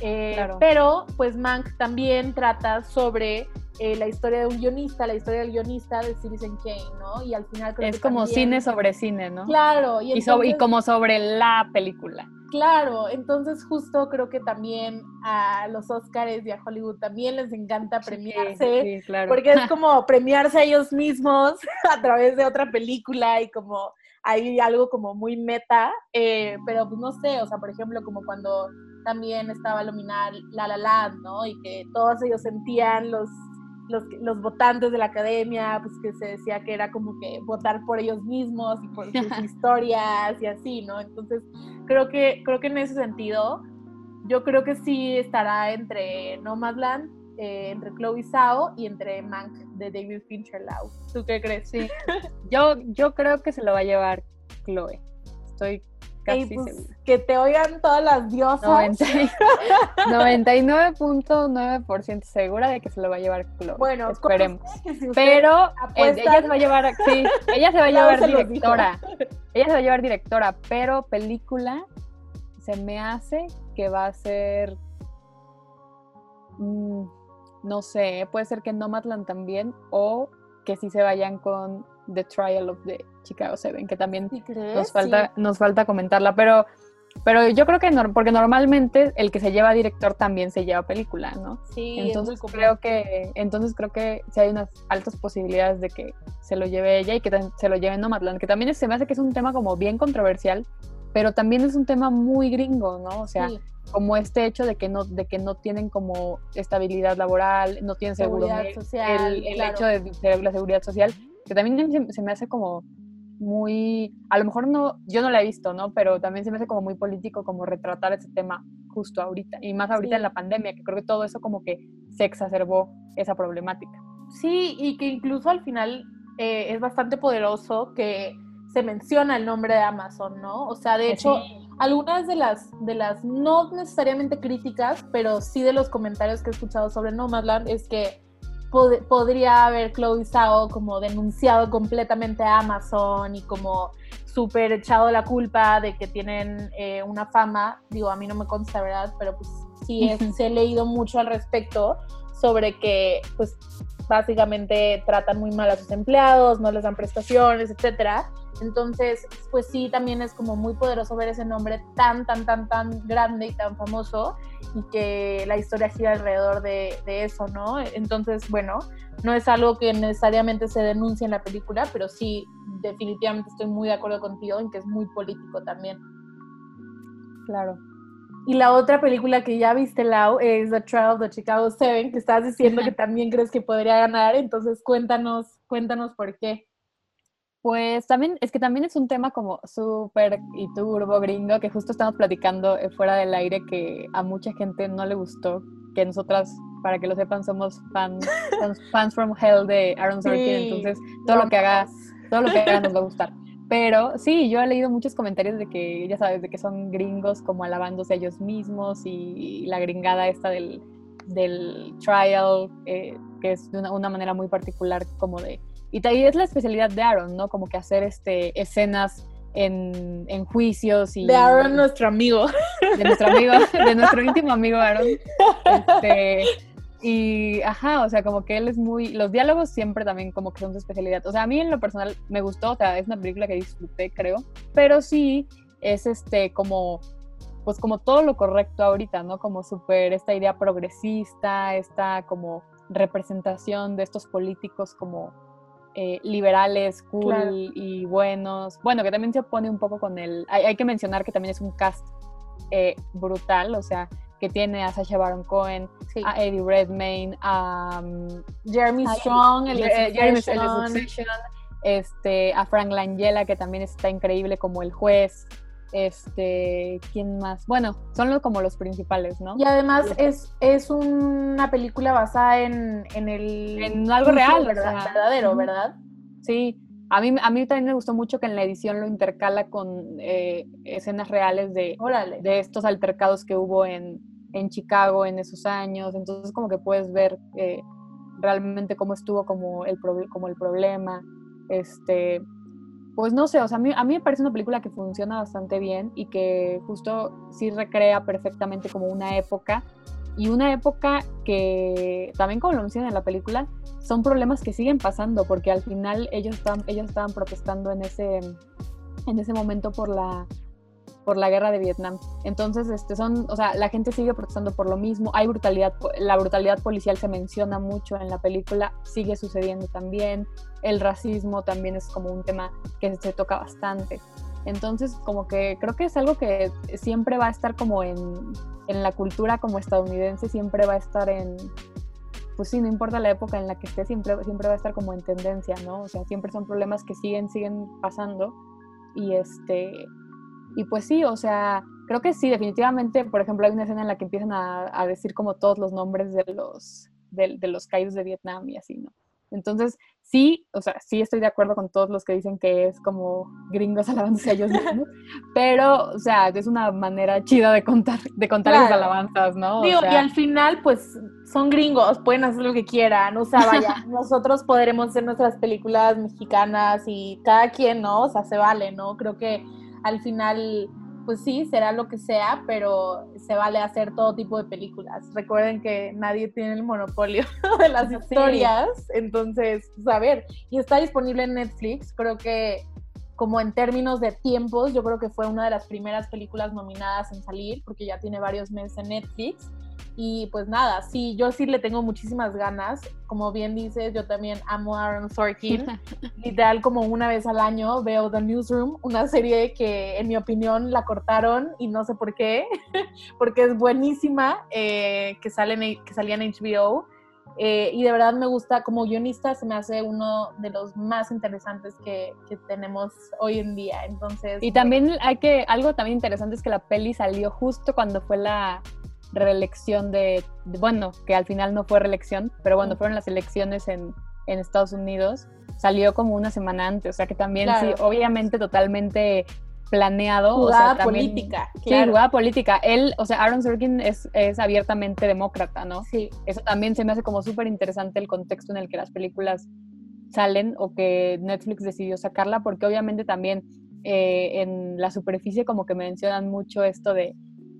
Speaker 2: eh, pero pues Mank también trata sobre eh, la historia de un guionista, la historia del guionista de Citizen Kane, ¿no? Y al final
Speaker 3: creo es como cine sobre cine, ¿no?
Speaker 2: Claro.
Speaker 3: Y, y, como sobre la película.
Speaker 2: Claro, entonces justo creo que también a los Oscars y a Hollywood también les encanta premiarse, porque es [LAUGHS] como premiarse a ellos mismos [LAUGHS] a través de otra película y como hay algo como muy meta, eh, pero pues no sé, o sea, por ejemplo, como cuando también estaba Luminar La La Land, ¿no? Y que todos ellos sentían los, los, los, votantes de la academia, pues que se decía que era como que votar por ellos mismos y por sus [LAUGHS] historias y así, ¿no? Entonces, creo que, creo que en ese sentido, yo creo que sí estará entre Nomadland eh, entre Chloe Zhao y entre Mank de David Fincher Lau. ¿Tú qué crees?
Speaker 3: Sí. yo, yo creo que se lo va a llevar Chloe. Estoy casi pues.
Speaker 2: Que te oigan todas las diosas.
Speaker 3: 99.9% [LAUGHS] segura de que se lo va a llevar Chloe. Bueno, esperemos. Pero eh, ella se va a llevar, sí, ella se va a [LAUGHS] llevar directora. Ella se va a llevar directora, pero película se me hace que va a ser. Mm, no sé, puede ser que Nomadland también o que sí se vayan con The Trial of the Chicago Seven, que también nos falta, nos falta comentarla, pero, pero yo creo que porque normalmente el que se lleva director también se lleva película, ¿no? Sí. Entonces creo que, entonces creo que sí hay unas altas posibilidades de que se lo lleve ella y que se lo lleve Nomadland, que también se me hace que es un tema como bien controversial, pero también es un tema muy gringo, ¿no? O sea, como este hecho de que no de que no tienen como estabilidad laboral, no tienen seguridad social, el, hecho de, la seguridad social, que también se, me hace como muy, a lo mejor no, yo no la he visto, ¿no? Pero también se me hace como muy político como retratar ese tema justo ahorita, y más ahorita en la pandemia, que creo que todo eso como que se exacerbó esa problemática.
Speaker 2: Sí, y que incluso al final eh, es bastante poderoso que se menciona el nombre de Amazon, ¿no? O sea, de hecho, algunas de las, de las, no necesariamente críticas, pero sí de los comentarios que he escuchado sobre Nomadland es que podría haber Chloe Zhao como denunciado completamente a Amazon y como súper echado la culpa de que tienen eh, una fama, digo, a mí no me consta, ¿verdad? Pero pues sí, he leído mucho al respecto sobre que pues básicamente tratan muy mal a sus empleados, no les dan prestaciones, etcétera. Entonces, pues sí, también es como muy poderoso ver ese nombre tan, tan, tan, tan grande y tan famoso y que la historia gira alrededor de, eso, ¿no? Entonces, bueno, no es algo que necesariamente se denuncie en la película, pero sí, definitivamente estoy muy de acuerdo contigo en que es muy político también.
Speaker 3: Claro.
Speaker 2: Y la otra película que ya viste, Lau, es The Trial of the Chicago Seven, que estás diciendo que también crees que podría ganar. Entonces, cuéntanos, cuéntanos por qué.
Speaker 3: Pues también, es que también es un tema como súper y turbo gringo, que justo estamos platicando eh, fuera del aire que a mucha gente no le gustó, que nosotras, para que lo sepan, somos [LAUGHS] fans, fans from hell de Aaron Sorkin, entonces todo lo que haga, todo lo que haga nos va a gustar. Pero sí, yo he leído muchos comentarios de que, ya sabes, de que son gringos como alabándose a ellos mismos y, la gringada esta del, del trial, eh, que es de una, una manera muy particular como de y ahí es la especialidad de Aaron, ¿no? Como que hacer este, escenas en, en, juicios y...
Speaker 2: De Aaron, nuestro amigo.
Speaker 3: De nuestro amigo, de nuestro íntimo amigo Aaron. [LAUGHS] Este, y, ajá, o sea, como que él es muy... Los diálogos siempre también como que son su especialidad. O sea, a mí en lo personal me gustó, o sea, es una película que disfruté, creo. Pero sí, es este, como... Pues como todo lo correcto ahorita, ¿no? Como súper esta idea progresista, esta como representación de estos políticos como eh, liberales, cool y buenos. Bueno, que también se opone un poco con el... Hay, que mencionar que también es un cast eh, brutal, o sea, que tiene a Sacha Baron Cohen, a Eddie Redmayne, a
Speaker 2: um, Jeremy Strong, el, de Jeremy,
Speaker 3: este, a Frank Langella, que también está increíble como el juez. Este, ¿quién más? Bueno, son los, como los principales, ¿no?
Speaker 2: Y además es, es una película basada en, en el...
Speaker 3: En algo real,
Speaker 2: ¿verdad? verdadero, ¿verdad?
Speaker 3: Sí, a mí, a mí también me gustó mucho que en la edición lo intercala con eh, escenas reales de, de estos altercados que hubo en, en, Chicago en esos años. Entonces como que puedes ver eh, realmente cómo estuvo como el, como el problema. Este, pues no sé, o sea, a mí, a mí me parece una película que funciona bastante bien y que justo sí recrea perfectamente como una época y una época que también como lo mencionan en la película son problemas que siguen pasando porque al final ellos estaban, ellos estaban protestando en ese, en ese momento por la por la guerra de Vietnam. Entonces, este, son, o sea, la gente sigue protestando por lo mismo. Hay brutalidad, la brutalidad policial se menciona mucho en la película, sigue sucediendo también. El racismo también es como un tema que se toca bastante. Entonces, como que creo que es algo que siempre va a estar como en, en la cultura como estadounidense, siempre va a estar en, pues sí, no importa la época en la que esté, siempre, siempre va a estar como en tendencia, ¿no? O sea, siempre son problemas que siguen, siguen pasando. Y este, y pues sí, o sea, creo que sí, definitivamente, por ejemplo, hay una escena en la que empiezan a, decir como todos los nombres de los, de, los caídos de Vietnam y así, ¿no? Entonces, sí, o sea, sí estoy de acuerdo con todos los que dicen que es como gringos [LAUGHS] alabándose a ellos mismos, pero, o sea, es una manera chida de contar, de contar las alabanzas, ¿no?
Speaker 2: Digo, y al final, pues, son gringos, pueden hacer lo que quieran, o sea, [LAUGHS] vaya, nosotros podremos hacer nuestras películas mexicanas y cada quien, ¿no? O sea, se vale, ¿no? Creo que al final, pues sí, será lo que sea, pero se vale hacer todo tipo de películas. Recuerden que nadie tiene el monopolio [LAUGHS] de las historias, entonces, pues a ver, y está disponible en Netflix, creo que como en términos de tiempos, yo creo que fue una de las primeras películas nominadas en salir, porque ya tiene varios meses en Netflix. Y pues nada, sí, yo sí le tengo muchísimas ganas. Como bien dices, yo también amo a Aaron Sorkin. [LAUGHS] Literal, como una vez al año veo The Newsroom, una serie que en mi opinión la cortaron y no sé por qué, [LAUGHS] porque es buenísima, eh, que, sale que salía en HBO. Eh, y de verdad me gusta, como guionista se me hace uno de los más interesantes que, que, tenemos hoy en día. Entonces.
Speaker 3: Y también hay que, algo también interesante es que la peli salió justo cuando fue la reelección de, bueno, que al final no fue reelección, pero bueno, fueron las elecciones en, en Estados Unidos, salió como una semana antes, o sea que también sí, obviamente totalmente planeado.
Speaker 2: Jugada
Speaker 3: o sea,
Speaker 2: política.
Speaker 3: Sí, jugada política. Él, o sea, Aaron Sorkin es, es abiertamente demócrata, ¿no?
Speaker 2: Sí.
Speaker 3: Eso también se me hace como súper interesante el contexto en el que las películas salen o que Netflix decidió sacarla, porque obviamente también eh, en la superficie como que mencionan mucho esto de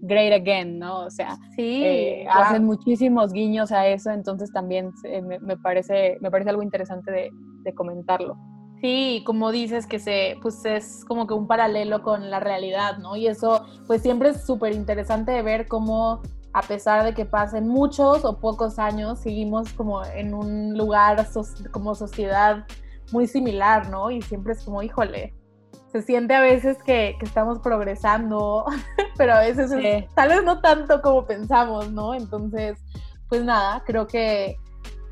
Speaker 3: Great Again, ¿no? O sea,
Speaker 2: sí,
Speaker 3: eh, hacen muchísimos guiños a eso, entonces también me, parece, me parece algo interesante de, de, comentarlo.
Speaker 2: Sí, como dices que se, pues es como que un paralelo con la realidad, ¿no? Y eso, pues siempre es súper interesante de ver cómo a pesar de que pasen muchos o pocos años, seguimos como en un lugar como sociedad muy similar, ¿no? Y siempre es como, híjole, se siente a veces que, estamos progresando, [LAUGHS] pero a veces tal vez no tanto como pensamos, ¿no? Entonces, pues nada, creo que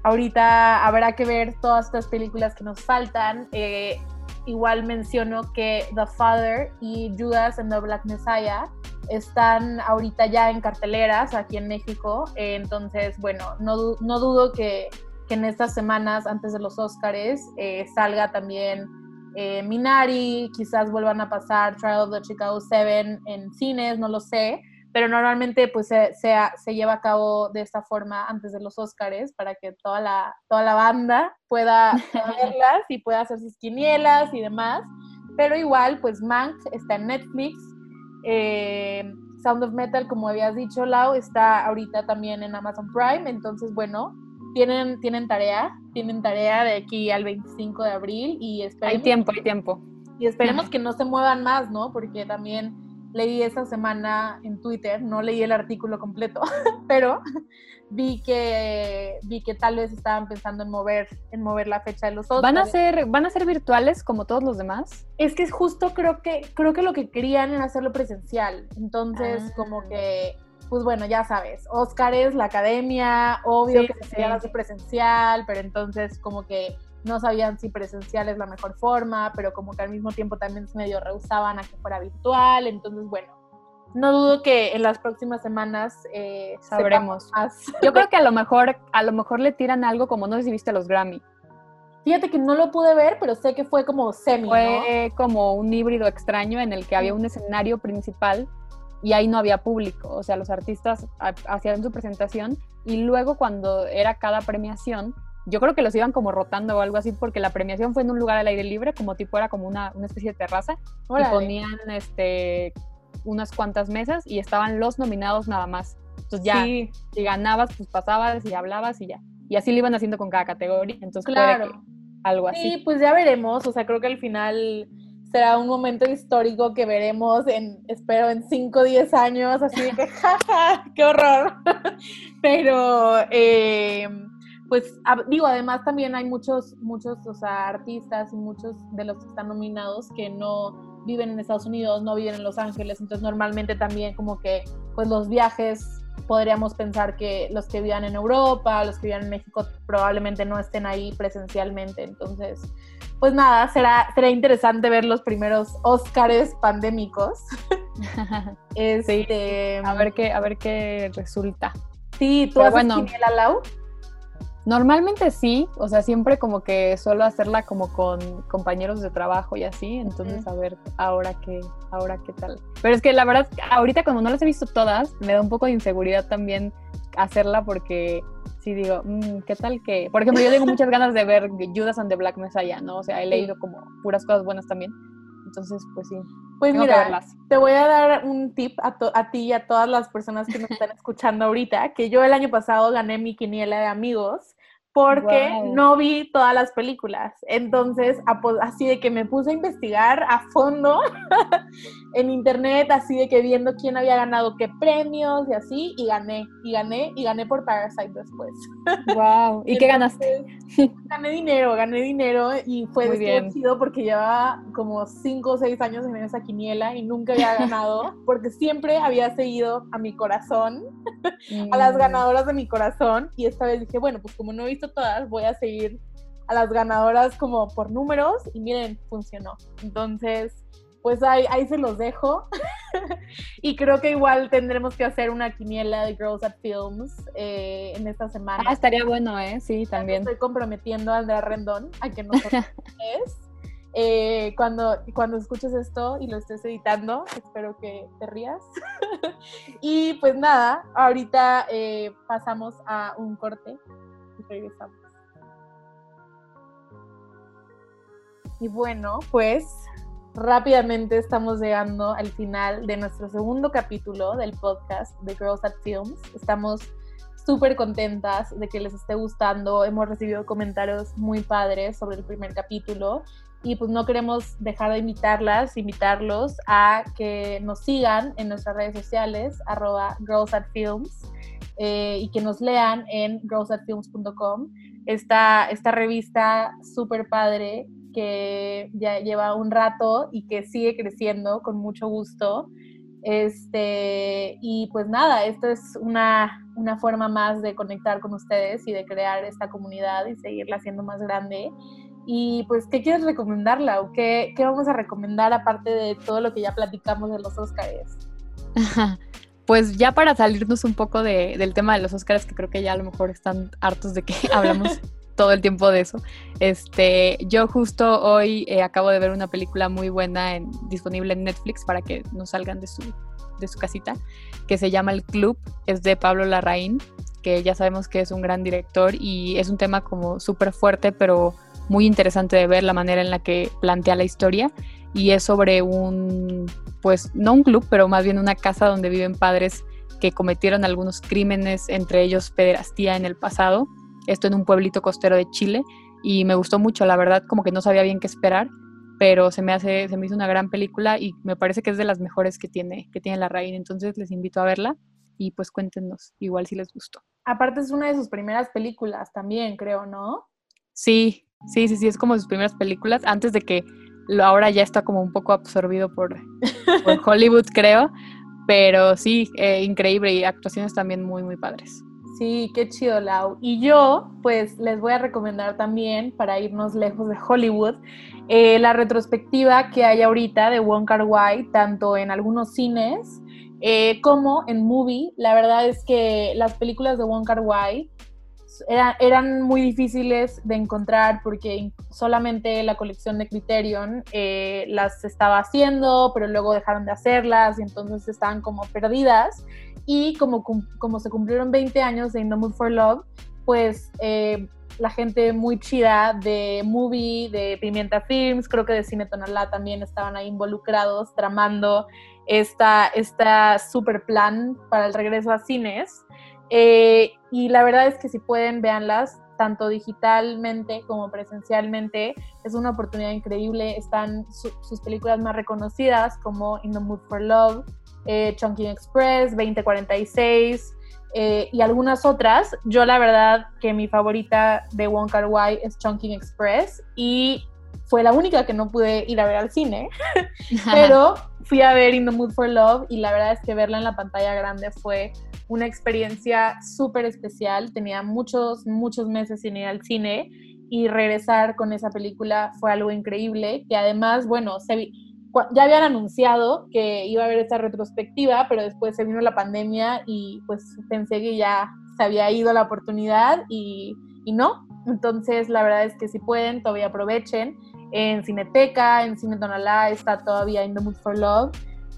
Speaker 2: ahorita habrá que ver todas estas películas que nos faltan. Eh, igual menciono que The Father y Judas and the Black Messiah están ahorita ya en carteleras aquí en México. Eh, entonces, bueno, no, dudo que, en estas semanas antes de los Oscars eh, salga también eh, Minari, quizás vuelvan a pasar Trial of the Chicago 7 en cines, no lo sé, pero normalmente pues se, se, lleva a cabo de esta forma antes de los Oscars para que toda la, toda la banda pueda, [LAUGHS] verlas y pueda hacer sus quinielas y demás. Pero igual, pues Mank está en Netflix. Eh, Sound of Metal, como habías dicho, Lau, está ahorita también en Amazon Prime. Entonces, bueno, tienen, tienen tarea, tienen tarea de aquí al 25 de abril y
Speaker 3: esperemos, Hay tiempo, hay tiempo.
Speaker 2: Y esperemos que no se muevan más, ¿no? Porque también leí esta semana en Twitter, no leí el artículo completo, [LAUGHS] pero vi que vi que tal vez estaban pensando en mover en mover la fecha de los otros.
Speaker 3: ¿Van a ser van a ser virtuales como todos los demás?
Speaker 2: Es que justo creo que creo que lo que querían era hacerlo presencial. Entonces, ah. como que pues bueno, ya sabes, Oscar es la academia, obvio que se sí. presencial, pero entonces como que no sabían si presencial es la mejor forma, pero como que al mismo tiempo también se medio rehusaban a que fuera virtual, entonces bueno, no dudo que en las próximas semanas eh,
Speaker 3: sabremos. [LAUGHS] Yo creo que a lo mejor a lo mejor le tiran algo como no sé si viste los Grammy.
Speaker 2: Fíjate que no lo pude ver, pero sé que fue como semi.
Speaker 3: Fue como un híbrido extraño en el que había un escenario principal y ahí no había público, o sea, los artistas hacían su presentación y luego cuando era cada premiación yo creo que los iban como rotando o algo así, porque la premiación fue en un lugar al aire libre, como tipo era como una, una especie de terraza, y ponían este, unas cuantas mesas y estaban los nominados nada más. Entonces ya, si ganabas, pues pasabas y hablabas y ya. Y así lo iban haciendo con cada categoría. Entonces, claro. algo así.
Speaker 2: Sí, pues ya veremos. O sea, creo que al final será un momento histórico que veremos en, espero, en 5 o 10 años, así que, [LAUGHS] jaja, qué horror. [LAUGHS] Pero, eh, pues digo, además también hay muchos, muchos, artistas y muchos de los que están nominados que no viven en Estados Unidos, no viven en Los Ángeles, entonces normalmente también como que pues los viajes podríamos pensar que los que vivan en Europa, los que vivan en México probablemente no estén ahí presencialmente, entonces pues nada, será, será interesante ver los primeros Óscares pandémicos. [LAUGHS]
Speaker 3: este, a ver qué, a ver qué resulta.
Speaker 2: Sí, tú haces bueno, Lau.
Speaker 3: Normalmente sí, o sea, siempre como que suelo hacerla como con compañeros de trabajo y así, entonces a ver ahora qué, ahora qué tal. Pero es que la verdad, ahorita como no las he visto todas, me da un poco de inseguridad también hacerla porque sí digo, mm, ¿qué tal que? Por ejemplo, yo tengo muchas ganas de ver Judas and the Black Messiah, ¿no? O sea, he leído como puras cosas buenas también. Entonces, pues sí.
Speaker 2: Pues mira, te voy a dar un tip a, a, ti y a todas las personas que nos están [LAUGHS] escuchando ahorita, que yo el año pasado gané mi quiniela de amigos porque no vi todas las películas. Entonces, así de que me puse a investigar a fondo [LAUGHS] en internet, así de que viendo quién había ganado qué premios y así, y gané, y gané, y gané por Parasite después. [LAUGHS]
Speaker 3: Wow. ¿Y, qué ganaste?
Speaker 2: Gané dinero, gané dinero y fue divertido porque llevaba como 5 o 6 años en esa quiniela y nunca había ganado, [LAUGHS] porque siempre había seguido a mi corazón, a las mm. ganadoras de mi corazón, y esta vez dije, bueno, pues como no he visto todas, voy a seguir a las ganadoras como por números y miren, funcionó. Entonces, pues ahí, ahí se los dejo. [LAUGHS] y creo que igual tendremos que hacer una quiniela de Girls at Films eh, en esta semana.
Speaker 3: Ah, estaría bueno, ¿eh? Sí, también.
Speaker 2: Estoy comprometiendo a Andrea Rendón a que nos es. [LAUGHS] Eh, cuando, cuando escuches esto y lo estés editando, espero que te rías. [LAUGHS] y pues nada, ahorita eh, pasamos a un corte regresamos. Y bueno, pues rápidamente estamos llegando al final de nuestro segundo capítulo del podcast de Girls at Films. Estamos súper contentas de que les esté gustando. Hemos recibido comentarios muy padres sobre el primer capítulo y pues no queremos dejar de invitarlas, invitarlos a que nos sigan en nuestras redes sociales, arroba Girls at Films, eh, y que nos lean en girlsatfilms.com. Esta, esta revista súper padre que ya lleva un rato y que sigue creciendo con mucho gusto. Este, y pues nada, esto es una, una forma más de conectar con ustedes y de crear esta comunidad y seguirla haciendo más grande. Y pues, ¿qué quieres recomendarla o qué, qué vamos a recomendar aparte de todo lo que ya platicamos de los Oscars? [LAUGHS]
Speaker 3: Pues ya para salirnos un poco de, del tema de los Oscars, que creo que ya a lo mejor están hartos de que [LAUGHS] hablamos todo el tiempo de eso. Este, yo justo hoy eh, acabo de ver una película muy buena en, disponible en Netflix para que no salgan de su, de su casita, que se llama El Club, es de Pablo Larraín, que ya sabemos que es un gran director y es un tema como súper fuerte, pero muy interesante de ver la manera en la que plantea la historia y es sobre un, pues no un club, pero más bien una casa donde viven padres que cometieron algunos crímenes, entre ellos pederastía en el pasado esto en un pueblito costero de Chile y me gustó mucho, la verdad como que no sabía bien qué esperar, pero se me hace se me hizo una gran película y me parece que es de las mejores que tiene que tiene la Rain, entonces les invito a verla y pues cuéntenos igual si les gustó.
Speaker 2: Aparte es una de sus primeras películas también, creo, ¿no?
Speaker 3: Sí, sí, sí, sí, es como sus primeras películas antes de que lo ahora ya está como un poco absorbido por, [LAUGHS] Hollywood, creo, pero sí, eh, increíble y actuaciones también muy, muy padres.
Speaker 2: Sí, qué chido, Lau. Y yo, pues, les voy a recomendar también, para irnos lejos de Hollywood, eh, la retrospectiva que hay ahorita de Wong Kar Wai, tanto en algunos cines eh, como en movie. La verdad es que las películas de Wong Kar Wai eran, muy difíciles de encontrar porque solamente la colección de Criterion eh, las estaba haciendo, pero luego dejaron de hacerlas y entonces estaban como perdidas. Y como, como se cumplieron 20 años de In the Mood for Love, pues eh, la gente muy chida de Movie, de Pimienta Films, creo que de Cine Tonalá también estaban ahí involucrados tramando esta, esta super plan para el regreso a cines. Eh, y la verdad es que si pueden, véanlas, tanto digitalmente como presencialmente. Es una oportunidad increíble. Están sus películas más reconocidas como In the Mood for Love, eh, Chunking Express, 2046 eh, y algunas otras. Yo la verdad que mi favorita de Wong Kar Wai es Chunking Express y fue la única que no pude ir a ver al cine, [LAUGHS] pero fui a ver In the Mood for Love y la verdad es que verla en la pantalla grande fue una experiencia súper especial. Tenía muchos, muchos meses sin ir al cine y regresar con esa película fue algo increíble, que además, bueno, ya habían anunciado que iba a haber esta retrospectiva, pero después se vino la pandemia y pues pensé que ya se había ido la oportunidad y, y no. Entonces, la verdad es que si pueden, todavía aprovechen. En Cineteca, en Cine Tonalá está todavía In the Mood for Love.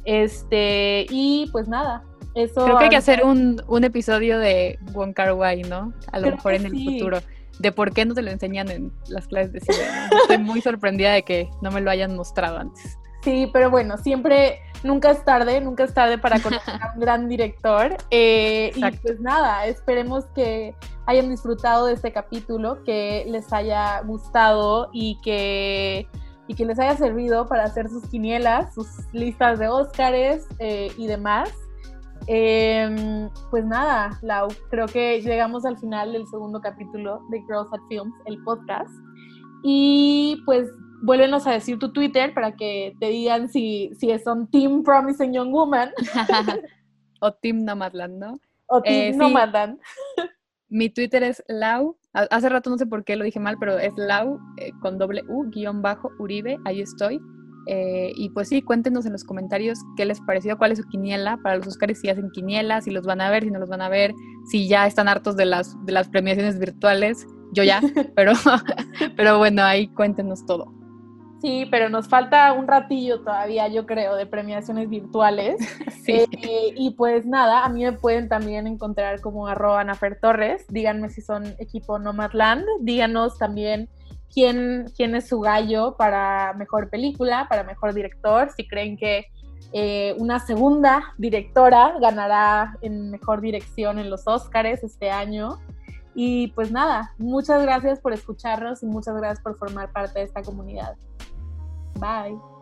Speaker 2: Este, y pues nada, eso.
Speaker 3: Creo que hay que hacer un, un episodio de Wong Kar Wai, ¿no? A lo mejor en el futuro. De por qué no te lo enseñan en las clases de cine. Estoy muy sorprendida de que no me lo hayan mostrado antes.
Speaker 2: Sí, pero bueno, siempre, nunca es tarde, nunca es tarde para conocer a un gran director. Eh, y pues nada, esperemos que hayan disfrutado de este capítulo, que les haya gustado y que, y que les haya servido para hacer sus quinielas, sus listas de Óscares eh, y demás. Em, pues nada, Lau, creo que llegamos al final del segundo capítulo de Girls at Films, el podcast. Y pues vuélvenos a decir tu Twitter para que te digan si, si son Team Promising Young Woman. [LAUGHS]
Speaker 3: o Team Nomadland, ¿no?
Speaker 2: O Team eh, Nomadland.
Speaker 3: Mi Twitter es Lau. Hace rato no sé por qué lo dije mal, pero es Lau eh, con doble U, guion bajo, Uribe. Ahí estoy. Eh, y pues sí, cuéntenos en los comentarios qué les pareció, cuál es su quiniela para los Oscars, si hacen quiniela, si los van a ver, si no los van a ver, si ya están hartos de las, de las premiaciones virtuales. Yo ya, [LAUGHS] pero, pero bueno, ahí cuéntenos todo.
Speaker 2: Sí, pero nos falta un ratillo todavía, yo creo, de premiaciones virtuales. [LAUGHS] sí. Eh, y pues nada, a mí me pueden también encontrar como arroba Nafer Torres. Díganme si son equipo Nomadland. Díganos también quién, es su gallo para mejor película, para mejor director. Si creen que eh, una segunda directora ganará en mejor dirección en los Oscars este año. Y pues nada, muchas gracias por escucharnos y muchas gracias por formar parte de esta comunidad. Bye.